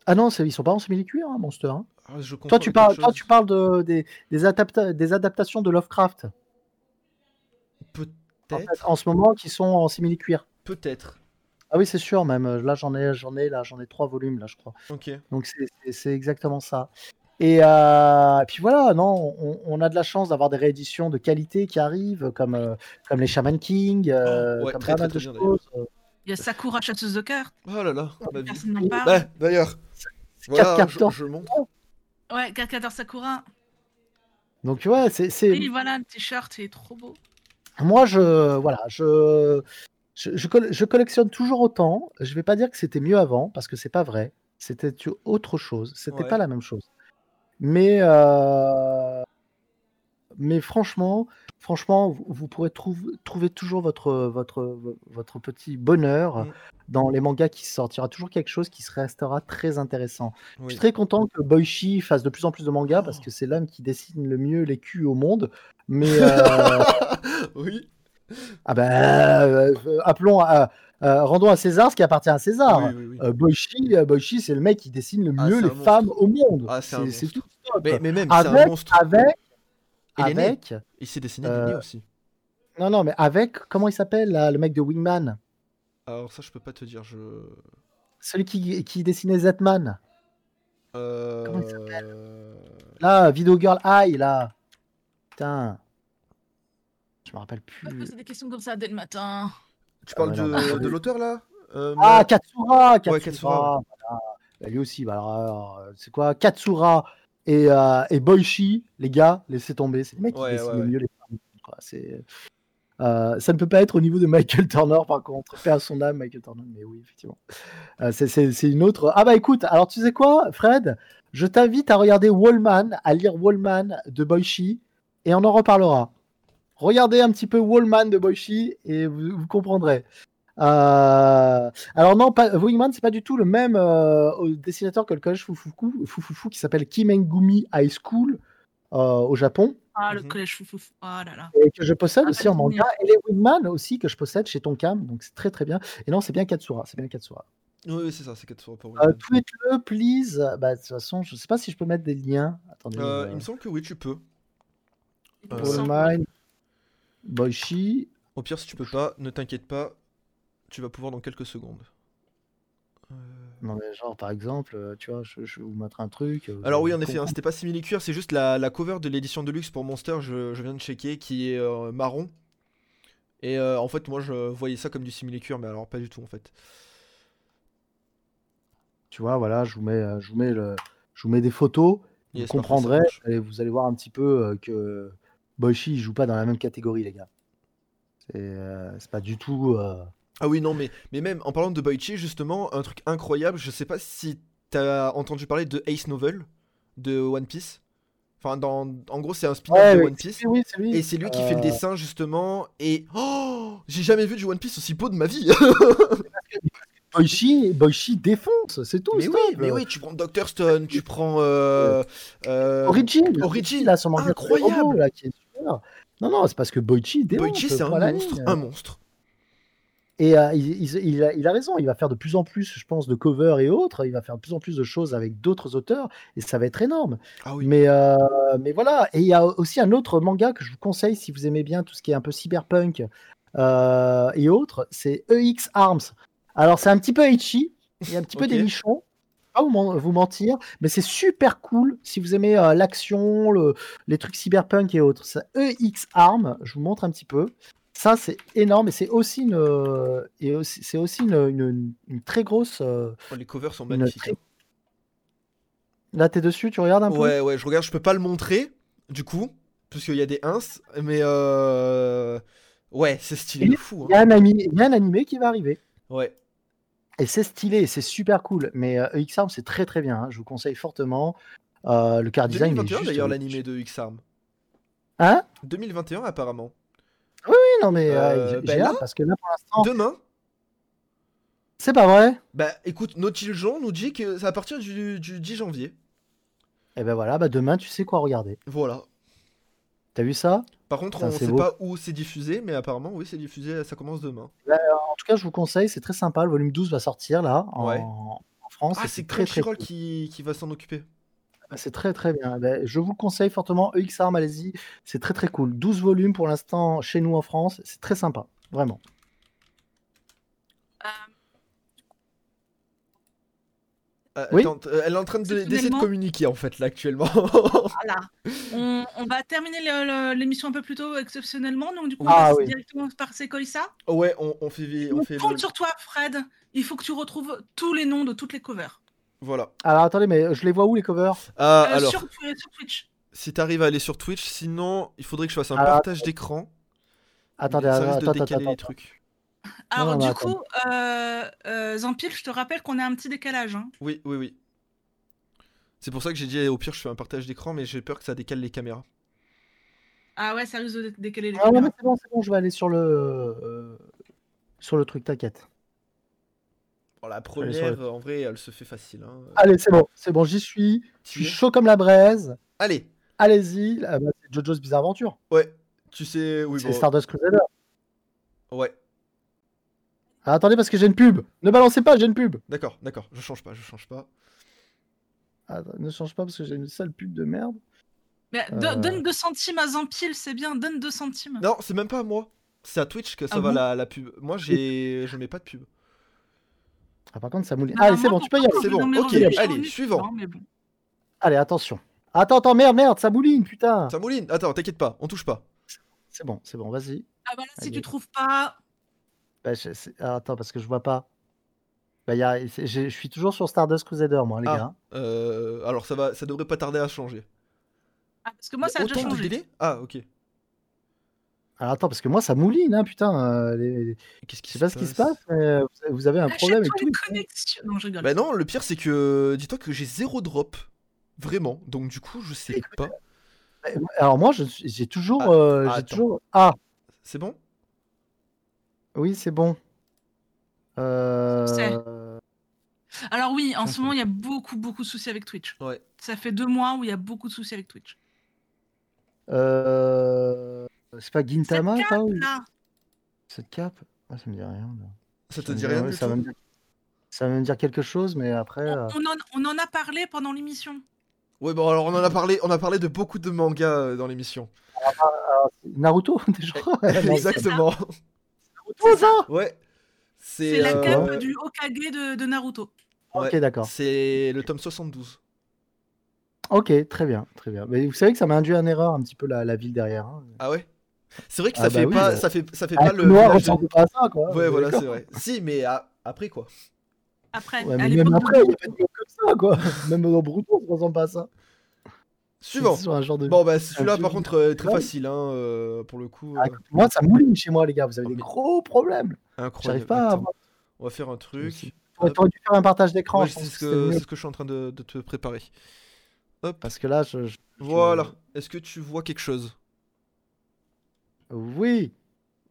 Ah non, c'est- ils sont pas en simili-cuir, hein, Monster. hein. Ah, je Toi, tu parles, toi, tu parles de, des, des, adapta- des adaptations de Lovecraft en, Peut-être, fait, en ce moment qui sont en simili-cuir. peut-être. Ah oui, c'est sûr, même. Là, j'en ai, j'en ai, là, j'en ai trois volumes, là, je crois. Ok. Donc, c'est exactement ça. Et, euh, puis voilà, non, on, on a de la chance d'avoir des rééditions de qualité qui arrivent, comme, euh, comme les Shaman King, euh, Oh, ouais, comme très, pas mal très, de très bien, choses. Il y a Sakura chasseuse de cartes. Oh là là, ma vie. Personne n'en parle. Ouais, d'ailleurs. Voilà, quatre je, cartons. je monte. Ouais, 4 Sakura. Donc ouais, c'est, c'est- Oui, voilà, le t-shirt, il est trop beau. moi je voilà, je je, je coll- je collectionne toujours autant. Je vais pas dire que c'était mieux avant parce que c'est pas vrai. C'était autre chose. C'était Ouais. pas la même chose. Mais euh, mais franchement, franchement, vous, vous pourrez trouv- trouver toujours votre votre votre petit bonheur Mm. dans les mangas qui sortent. Il y aura toujours quelque chose qui se restera très intéressant. Je suis très content que Boichi fasse de plus en plus de mangas parce que c'est l'homme qui dessine le mieux les culs au monde. Mais euh, *laughs* oui. Ah ben, euh, euh, appelons, à- euh, rendons à César ce qui appartient à César. Oui, oui, oui. Euh, Boichi, Boichi, c'est le mec qui dessine le Ah, mieux les monstre. femmes au monde. Ah, c'est tout top. Mais, mais même, c'est un avec, monstre. avec, Et avec, Il s'est dessiné Euh, aussi. non non, mais avec, comment il s'appelle là, le mec de Wingman, Alors ça, je peux pas te dire. Je. celui qui, qui dessinait Z-Man. Euh... Comment il Là, Video Girl Eye là. Putain, je me rappelle plus. poser des questions comme ça dès le matin. Tu parles Ah, de, l'auteur là Euh, Ah, Katsura, Katsura. Ouais, Katsura. voilà. Bah, lui aussi, bah, alors, alors, euh, c'est quoi Katsura et, euh, et Boichi, les gars, laissez tomber. C'est les mecs qui Ouais, dessinent ouais, le ouais. mieux les femmes. quoi. C'est, euh, ça ne peut pas être au niveau de Michael *laughs* Turner, par contre. Paix à son âme, Michael Turner, mais oui, effectivement. Euh, c'est, c'est- c'est une autre. Ah bah écoute, alors tu sais quoi, Fred? Je t'invite à regarder Wallman, à lire Wallman de Boichi, et on en reparlera. Regardez un petit peu Wallman de Boichi et vous, vous comprendrez. Euh, alors non, pas, Wingman, c'est pas du tout le même euh, dessinateur que le collège Fufuku, Fufufu qui s'appelle Kimengumi High School euh, au Japon Ah, le Mhm. collège foufou. Oh là là. et que je possède Ah, aussi en pas manga et les Wingman aussi que je possède chez Tonkam donc c'est très très bien et non c'est bien Katsura c'est bien Katsura Oui, oui, c'est ça, c'est 4 pour euh, tweet-le please bah, de toute façon je sais pas si je peux mettre des liens attendez Euh, euh, Il me semble que oui, tu peux. Euh. Wallman Boichi Au pire, si tu peux pas, ne t'inquiète pas, tu vas pouvoir dans quelques secondes. Euh, non mais genre par exemple euh, tu vois je, je vais vous mettre un truc euh, Alors oui, en effet, hein, c'était pas simili-cuir, c'est juste la, la cover de l'édition de luxe pour Monster, je, je viens de checker, qui est euh, marron. Et euh, en fait, moi, je voyais ça comme du simili-cuir, mais alors pas du tout, en fait. tu vois voilà je vous mets je vous mets le je vous mets des photos Yes, vous comprendrez et vous allez voir un petit peu que Boichi il joue pas dans la même catégorie les gars. C'est euh, pas du tout. euh, Ah oui, non, mais, mais même en parlant de Boichi, justement, un truc incroyable, je sais pas si t'as entendu parler de Ace Novel de One Piece. Enfin, dans, en gros, c'est un spin-off Ouais, de One Piece. lui. Et c'est lui qui fait le Euh, dessin, justement. Et. Oh J'ai jamais vu du One Piece aussi beau de ma vie *laughs* Boichi, Boichi défonce, c'est tout. Mais stop. oui, mais oui, tu prends Dr. Stone, tu prends. Euh, euh, Origin, Origin, là, son incroyable. là, qui est. Non, non, c'est parce que Boichi. Boichi, c'est un monstre, ligne. un monstre. Et euh, il, il- il a, il a raison, il va faire de plus en plus, je pense, de covers et autres. Il va faire de plus en plus de choses avec d'autres auteurs et ça va être énorme. Ah oui. Mais, euh, mais voilà, et il y a aussi un autre manga que je vous conseille si vous aimez bien tout ce qui est un peu cyberpunk euh, et autres, c'est EX Arms. Alors c'est un petit peu etchy, il y a un petit peu des nichons, pas vous, men- vous mentir, mais c'est super cool si vous aimez euh, l'action, le- les trucs cyberpunk et autres. C'est EX Arms, je vous montre un petit peu. Ça c'est énorme et c'est aussi une, euh, et aussi- c'est aussi une, une- une très grosse. euh, Oh, les covers sont magnifiques. très- hein. Là t'es dessus, tu regardes un peu? Ouais, ouais, je regarde, je peux pas le montrer, du coup, parce qu'il y a des ins, mais. Ouais, c'est stylé de fou. Il y, Hein. a un ami- il y a un animé qui va arriver. Ouais. Et c'est stylé, c'est super cool. Mais euh, EX Arms, c'est très très bien. hein. Je vous conseille fortement. Euh, le car design est 2021 juste. d'ailleurs, l'animé de X-Arm. Hein? 2021 apparemment. Oui, non, mais euh, Euh, bah là parce que là, pour l'instant, Demain, c'est pas vrai? bah écoute, Naughty Jean nous dit que c'est à partir du, du 10 janvier. Et ben voilà, bah demain, tu sais quoi regarder. Voilà. T'as vu ça? Par contre, Putain, on c'est sait beau. pas où c'est diffusé, mais apparemment, oui, c'est diffusé, ça commence demain. En tout cas, je vous conseille, c'est très sympa. Le volume 12 va sortir là, en, Ouais. en France. Ah, et c'est très très cool. qui, qui va s'en occuper. Bah, C'est très très bien. Ben, je vous le conseille fortement. EX Arms, allez-y. C'est très très cool. 12 volumes pour l'instant chez nous en France. C'est très sympa. Vraiment. Euh, Oui. attends, euh, elle est en train de- d'essayer de communiquer en fait là actuellement. *laughs* Voilà. On, on va terminer l'émission un peu plus tôt exceptionnellement, donc du coup, on Ah passe oui. directement par Sekoïsa. ouais, on, on fait, on On fait compte le- sur toi, Fred. Il faut que tu retrouves tous les noms de toutes les covers. Voilà. Alors attendez, mais je les vois où les covers? Euh, alors, sur, sur Twitch. si t'arrives à aller sur Twitch, sinon il faudrait que je fasse un Alors, partage d'écran. Attendez, ça attends, risque de attends, décaler attends, les attends. trucs. *laughs* Alors, non, du coup, euh, euh, Zampil, je te rappelle qu'on a un petit décalage. hein. Oui, oui, oui. C'est pour ça que j'ai dit au pire je fais un partage d'écran, mais j'ai peur que ça décale les caméras. Ah ouais, ça risque de dé- décaler les Ah caméras. c'est bon, c'est bon, je vais aller sur le euh, sur le truc, t'inquiète. Bon, la première, en vrai, elle se fait facile. hein. Allez, c'est bon, c'est bon, j'y suis. Je suis chaud comme la braise. Allez, Allez-y. Ah bah, c'est Jojo's Bizarre Adventure. ouais. Tu sais, oui, c'est bon. Stardust Crusader. Ouais, Ah, attendez, parce que j'ai une pub. Ne balancez pas, j'ai une pub. d'accord, d'accord. Je change pas, je change pas. Ah, ne change pas parce que j'ai une sale pub de merde. Mais do- Euh. Donne 2 centimes à Zampil, c'est bien, donne 2 centimes. Non, c'est même pas à moi. C'est à Twitch que ça Ah va bon la, la pub. Moi, j'ai, je mets pas de pub. Ah, par contre, ça mouline. Allez, c'est bon, tu peux y aller. C'est bon, ok, allez, suivant. dedans, mais bon. Allez, attention. Attends, attends, merde, merde, ça mouline, putain. Ça mouline. Attends, t'inquiète pas, on touche pas. C'est bon, c'est bon, vas-y. Ah bah là, si Allez. tu trouves pas, Bah, je- ah, attends, parce que je vois pas. Bah, y a... Je suis toujours sur Stardust Crusader, moi, les Ah. gars. Euh, alors ça va, ça devrait pas tarder à changer. ah, parce que moi, ça a déjà de changé. délai Ah, ok. Alors, attends, parce que moi, ça mouline, hein, putain. euh, les- Qu'est-ce qui Je sais pas ce qui se passe, mais euh, vous avez- un problème les tout. connexions. Non, je rigole. Bah non, le pire c'est que dis-toi que j'ai zéro drop. Vraiment. Donc du coup, je sais Écoute, pas. Alors, moi, j'ai toujours. Ah, euh, ah, j'ai toujours... Ah, C'est bon? Oui, c'est bon. Euh... C'est. Alors oui, en ce moment, il y a beaucoup, beaucoup de soucis avec Twitch. Ouais. Ça fait deux mois où il y a beaucoup de soucis avec Twitch. euh, C'est pas Gintama, Cette ou... Là, Cette cape? Ah, ça me dit rien. là. Ça te Ça dit rien ouais, du ça va tout me dire- Ça va me dire quelque chose, mais après. euh, on en, on en a parlé pendant l'émission. Ouais, bon alors on en a parlé, on a parlé de beaucoup de mangas euh, dans l'émission. Naruto, *laughs* déjà *laughs* Exactement. Ouais. C'est la euh, cape du Hokage de, de Naruto. Ok, d'accord. C'est le tome 72. Ok, très bien, très bien. Mais vous savez que ça m'a induit en erreur un petit peu la, la ville derrière. hein. Ah ouais? C'est vrai que Ah ça bah fait oui, pas bah. ça fait ça fait Ah, pas le noir de- ressemble pas à ça, quoi. Ouais, voilà, c'est vrai. Si, mais après quoi Après, Ouais, à mais l'époque même après, il n'y a pas de comme ça, quoi. *laughs* Même dans Bruto, ça ressemble pas à ça. Suivant. Un genre de... Bon bah celui-là par contre euh, très facile hein, euh, pour le coup. Ah, euh, moi, ça mouline chez moi, les gars. Vous avez Oh, des mais- gros problèmes. incroyable. J'arrive pas Attends. On va faire un truc. T'aurais t'aurais dû faire un partage d'écran. Ouais, c'est que ce que c'est ce que je suis en train de, de te préparer. Hop. Parce que là, je. je- Voilà. Est-ce que tu vois quelque chose? Oui.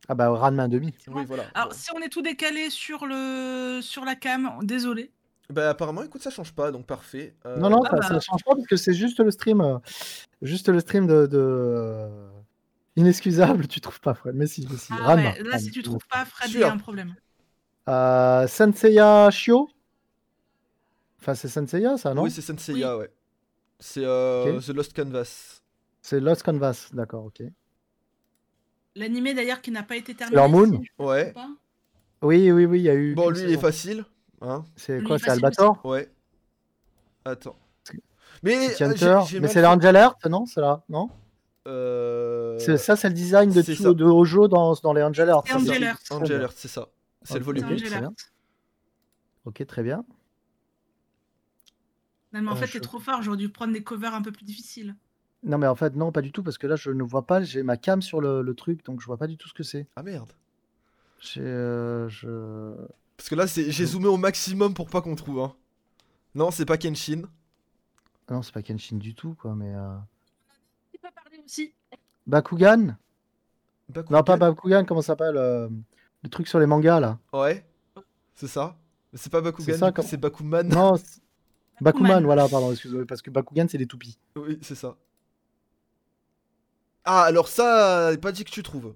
Ah bah, Ranma demi. Oui, voilà. Alors, Bon. si on est tout décalé sur, le... sur la cam, désolé. Bah apparemment, écoute, ça change pas, donc parfait. Euh, Non, non, Ah ça, bah. ça change pas parce que c'est juste le stream. euh, juste le stream de. de, euh, Inexcusable, tu trouves pas, Fred Mais si, mais si. Ah ouais, là, si tu trouves pas, Fred, il y a un problème. Euh, Senseiya Shio? Enfin, c'est Senseiya, ça, non? Oui, c'est Senseiya, ouais. C'est euh, Ok. The Lost Canvas. C'est Lost Canvas, d'accord, ok. L'animé d'ailleurs qui n'a pas été terminé. Sailor Moon? si Ouais. Oui, oui, oui, il y a eu. Bon, lui, il est facile. Hein C'est quoi C'est Albator Ouais. Attends. C'est- Mais euh, c'est fait. l'Angel Earth, non C'est là, non Euh, C'est- Ça, c'est le design de, ça. de Hojo dans, dans les Angel Earth. C'est ça, Angel c'est- Earth. Angel Earth, c'est ça. C'est le volume Ok, Angel très bien. Ok, très bien. Non, mais en Euh, fait, je- t'es trop fort. J'aurais dû prendre des covers un peu plus difficiles. Non, mais en fait, non, pas du tout, parce que là, je ne vois pas. J'ai ma cam sur le, le truc, donc je vois pas du tout ce que c'est. Ah merde. J'ai, euh, je... Parce que là, c'est- j'ai zoomé au maximum pour pas qu'on trouve. Hein. Non, c'est pas Kenshin. Ah Non, c'est pas Kenshin du tout, quoi, mais. euh, peux parler aussi. Bakugan? Bakugan Non, pas Bakugan, comment ça s'appelle euh, Le truc sur les mangas, là? Ouais. C'est ça. Mais c'est pas Bakugan, C'est comme- Bakuman. Non, Bakuman. voilà, pardon, excusez-moi, parce que Bakugan, c'est des toupies. Oui, c'est ça. Ah, alors ça, pas dit que tu trouves.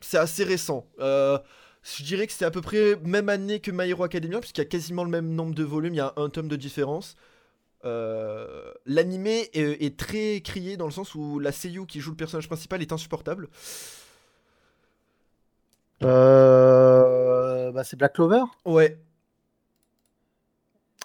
C'est assez récent. Euh, je dirais que c'est à peu près même année que My Hero Academia, puisqu'il y a quasiment le même nombre de volumes, il y a un tome de différence. Euh, L'animé est, est très crié dans le sens où la seiyuu qui joue le personnage principal est insupportable. Euh... Bah, c'est Black Clover? Ouais.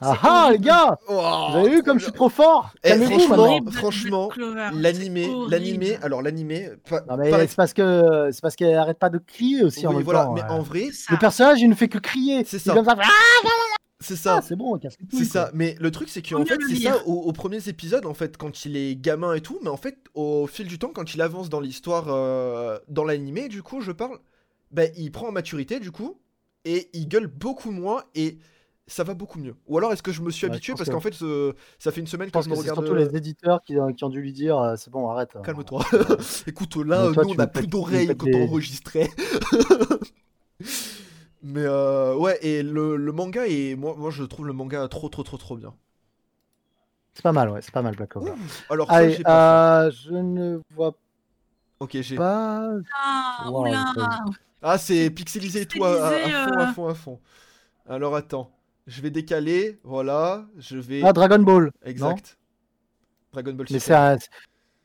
Ah ah, les gars Oh, Vous avez vu comme je suis trop fort Eh, Calmez-vous, franchement, franchement, L'animé, l'animé, alors l'animé, c'est parce que c'est parce qu'elle arrête pas de crier aussi en même voilà, temps. mais euh. en vrai. Le personnage il ne fait que crier. C'est ça. comme ça. Ah, c'est ça. c'est bon, casse les couilles, C'est ça, mais le truc c'est qu'en fait c'est ça aux, aux premiers épisodes en fait quand il est gamin et tout, mais en fait au fil du temps quand il avance dans l'histoire euh, dans l'animé du coup je parle, ben il prend en maturité du coup et il gueule beaucoup moins et ça va beaucoup mieux. Ou alors est-ce que je me suis Ouais, habitué parce que- qu'en fait ce- ça fait une semaine Je que pense je que me c'est regarde. surtout les éditeurs qui, qui ont dû lui dire euh, c'est bon arrête. Calme-toi. *laughs* Euh, *laughs* Écoute là toi, nous on tu a me plus d'oreilles quand on enregistrait. mais euh, ouais et le, le manga est moi moi je trouve le manga trop trop trop trop bien. C'est pas mal, ouais, c'est pas mal Black Clover. Alors Allez, pas. euh, je ne vois fait. Ok j'ai. pas. Ah, Wow, Ah, c'est pixelisé et tout à, fond, euh. à fond, à fond. Alors attends, je vais décaler, voilà, je vais. Ah, Dragon Ball. exact. Dragon Ball Mais Super. c'est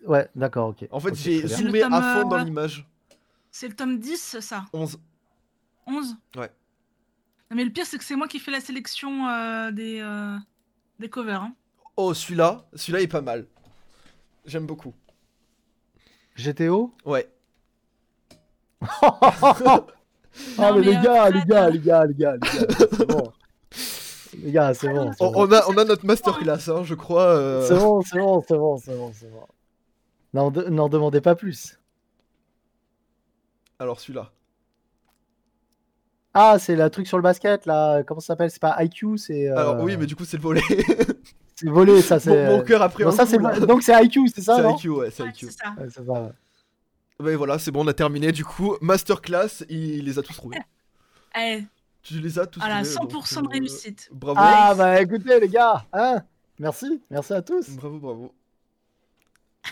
un. Ouais, d'accord, ok. En fait, j'ai zoomé tome, à fond dans euh, l'image. C'est le tome 10, ça? 11. 11 Ouais. Non, Mais le pire, c'est que c'est moi qui fais la sélection euh, des, euh, des covers. hein. Oh, celui-là, celui-là est pas mal. J'aime beaucoup. GTO Ouais. *laughs* Ah, mais, mais, les euh, gars, les gars, les gars, les gars, les gars, c'est bon. Les gars, c'est bon. On, bon. on a, on a notre masterclass, hein, je crois. euh. C'est bon, c'est bon, c'est bon, c'est bon, c'est bon. N'en de- n'en demandez pas plus. Alors celui-là. Ah, c'est le truc sur le basket, là. Comment ça s'appelle? C'est pas IQ, c'est. euh, Alors oui, mais du coup, c'est le volet. *laughs* C'est volé, ça, c'est. mon, mon cœur après ça, coup, c'est. Donc c'est IQ, c'est ça, C'est IQ, ouais, c'est Ouais, IQ. c'est ça. Ouais, ça. ouais. Ouais, voilà, c'est bon, on a terminé. Du coup, masterclass, il les a tous trouvés. Eh, Tu les as tous voilà, trouvés. 100% donc, de euh, réussite. Bravo. Ah, bah écoutez, les gars, hein Merci, merci à tous. Bravo, bravo.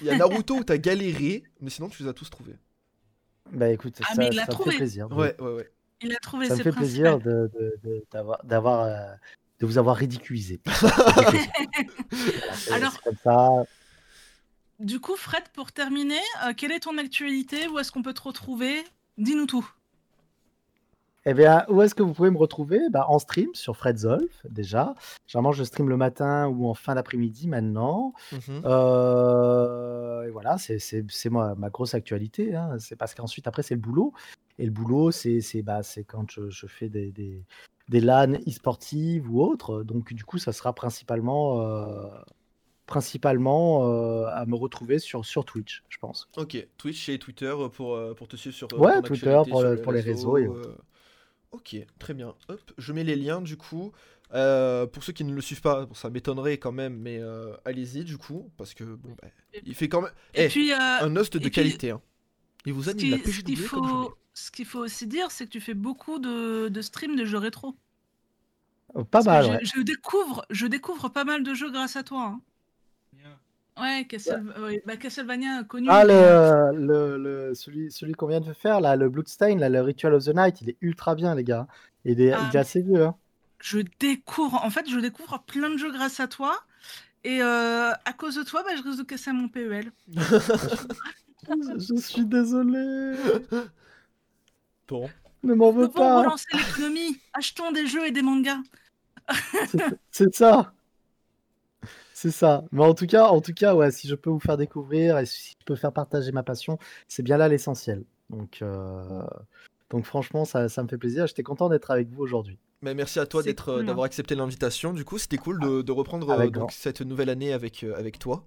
Il y a Naruto où t'as galéré, mais sinon tu les as tous trouvés. Bah écoute, Ah, ça, mais il l'a ça me fait plaisir. de- Ouais, ouais, ouais. Il a trouvé Ça me fait plaisir de, de- de- d'avoir, d'avoir, euh, de vous avoir ridiculisé. Voilà, *laughs* Alors- c'est comme ça. Du coup, Fred, pour terminer, euh, quelle est ton actualité? Où est-ce qu'on peut te retrouver? Dis-nous tout. Eh bien, où est-ce que vous pouvez me retrouver? Bah, En stream sur Fred Zolf, déjà. Généralement, je stream le matin ou en fin d'après-midi maintenant. Mhm. Euh, et voilà, c'est, ma grosse actualité. hein. C'est parce qu'ensuite, après, c'est le boulot. Et le boulot, c'est, bah, quand je, je fais des, des, des LAN e-sportives ou autres. Donc, du coup, ça sera principalement, euh, principalement euh, à me retrouver sur, sur Twitch, je pense. Ok, Twitch et Twitter pour, pour te suivre sur Ouais, Twitter pour sur le- pour les réseaux et. Ok, très bien. Hop, je mets les liens du coup. Euh, pour ceux qui ne le suivent pas, bon, ça m'étonnerait quand même, mais euh, allez-y du coup, parce que bon, bah, il fait quand même Et Eh, puis, euh, un host de puis, qualité. Hein. Il vous anime la qui- ce qu'il comme faut, ce qu'il faut aussi dire, c'est que tu fais beaucoup de, de streams de jeux rétro. Euh, Pas Parce mal, je, ouais. je découvre, je découvre pas mal de jeux grâce à toi. hein. Ouais, Castle- ouais, bah, Castlevania connu. Ah, le, le, le- celui, celui qu'on vient de faire, là, le Bloodstain, là, le Ritual of the Night, il est ultra bien, les gars. Il est, Ah, il est assez vieux. Hein. je découvre, en fait, je découvre plein de jeux grâce à toi. Et euh, à cause de toi, bah, je risque de casser mon PEL. *laughs* Je, suis désolé. Bon, Ne m'en veux pas. relancer l'économie. Achetons des jeux et des mangas. C'est ça. C'est ça. Mais en tout cas, en tout cas, ouais, si je peux vous faire découvrir et si je peux faire partager ma passion, c'est bien là l'essentiel. Donc, euh, donc franchement, ça, ça me fait plaisir. J'étais content d'être avec vous aujourd'hui. mais merci à toi C'est d'être, cool, hein. d'avoir accepté l'invitation. Du coup, c'était cool de, de reprendre euh, donc, cette nouvelle année avec, euh, avec toi.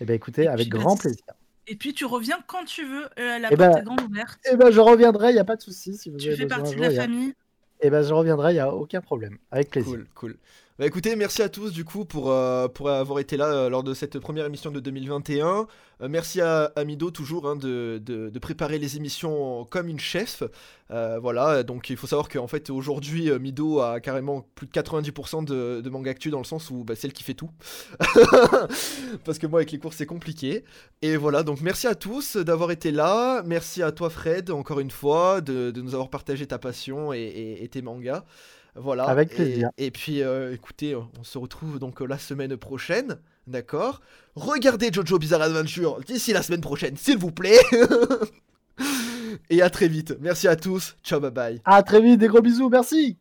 Eh bien, écoutez, Et avec puis, grand bah, plaisir. Et puis tu reviens quand tu veux. euh, la Eh porte ben, est grande ouverte. Eh ben, je reviendrai, il n'y a pas de souci. Si vous Tu avez fais partie de la jour, y a- famille. Eh ben, je reviendrai, il n'y a aucun problème. Avec plaisir. Cool, cool. Bah écoutez, merci à tous du coup pour, euh, pour avoir été là euh, lors de cette première émission de 2021. Euh, merci à, à Mido toujours hein, de, de- préparer les émissions comme une chef. Voilà, donc il faut savoir qu'en fait aujourd'hui Mido a carrément plus de 90% de, manga actu dans le sens où bah, c'est elle qui fait tout. *laughs* Parce que moi avec les cours c'est compliqué. Et voilà, donc merci à tous d'avoir été là. Merci à toi Fred encore une fois de, de nous avoir partagé ta passion et tes mangas. Voilà. Avec Et- plaisir. Et, puis euh, écoutez, on se retrouve donc euh, la semaine prochaine. D'accord? Regardez Jojo Bizarre Adventure d'ici la semaine prochaine, s'il vous plaît. *laughs* et à très vite. Merci à tous. Ciao, bye bye. À très vite, des gros bisous, merci.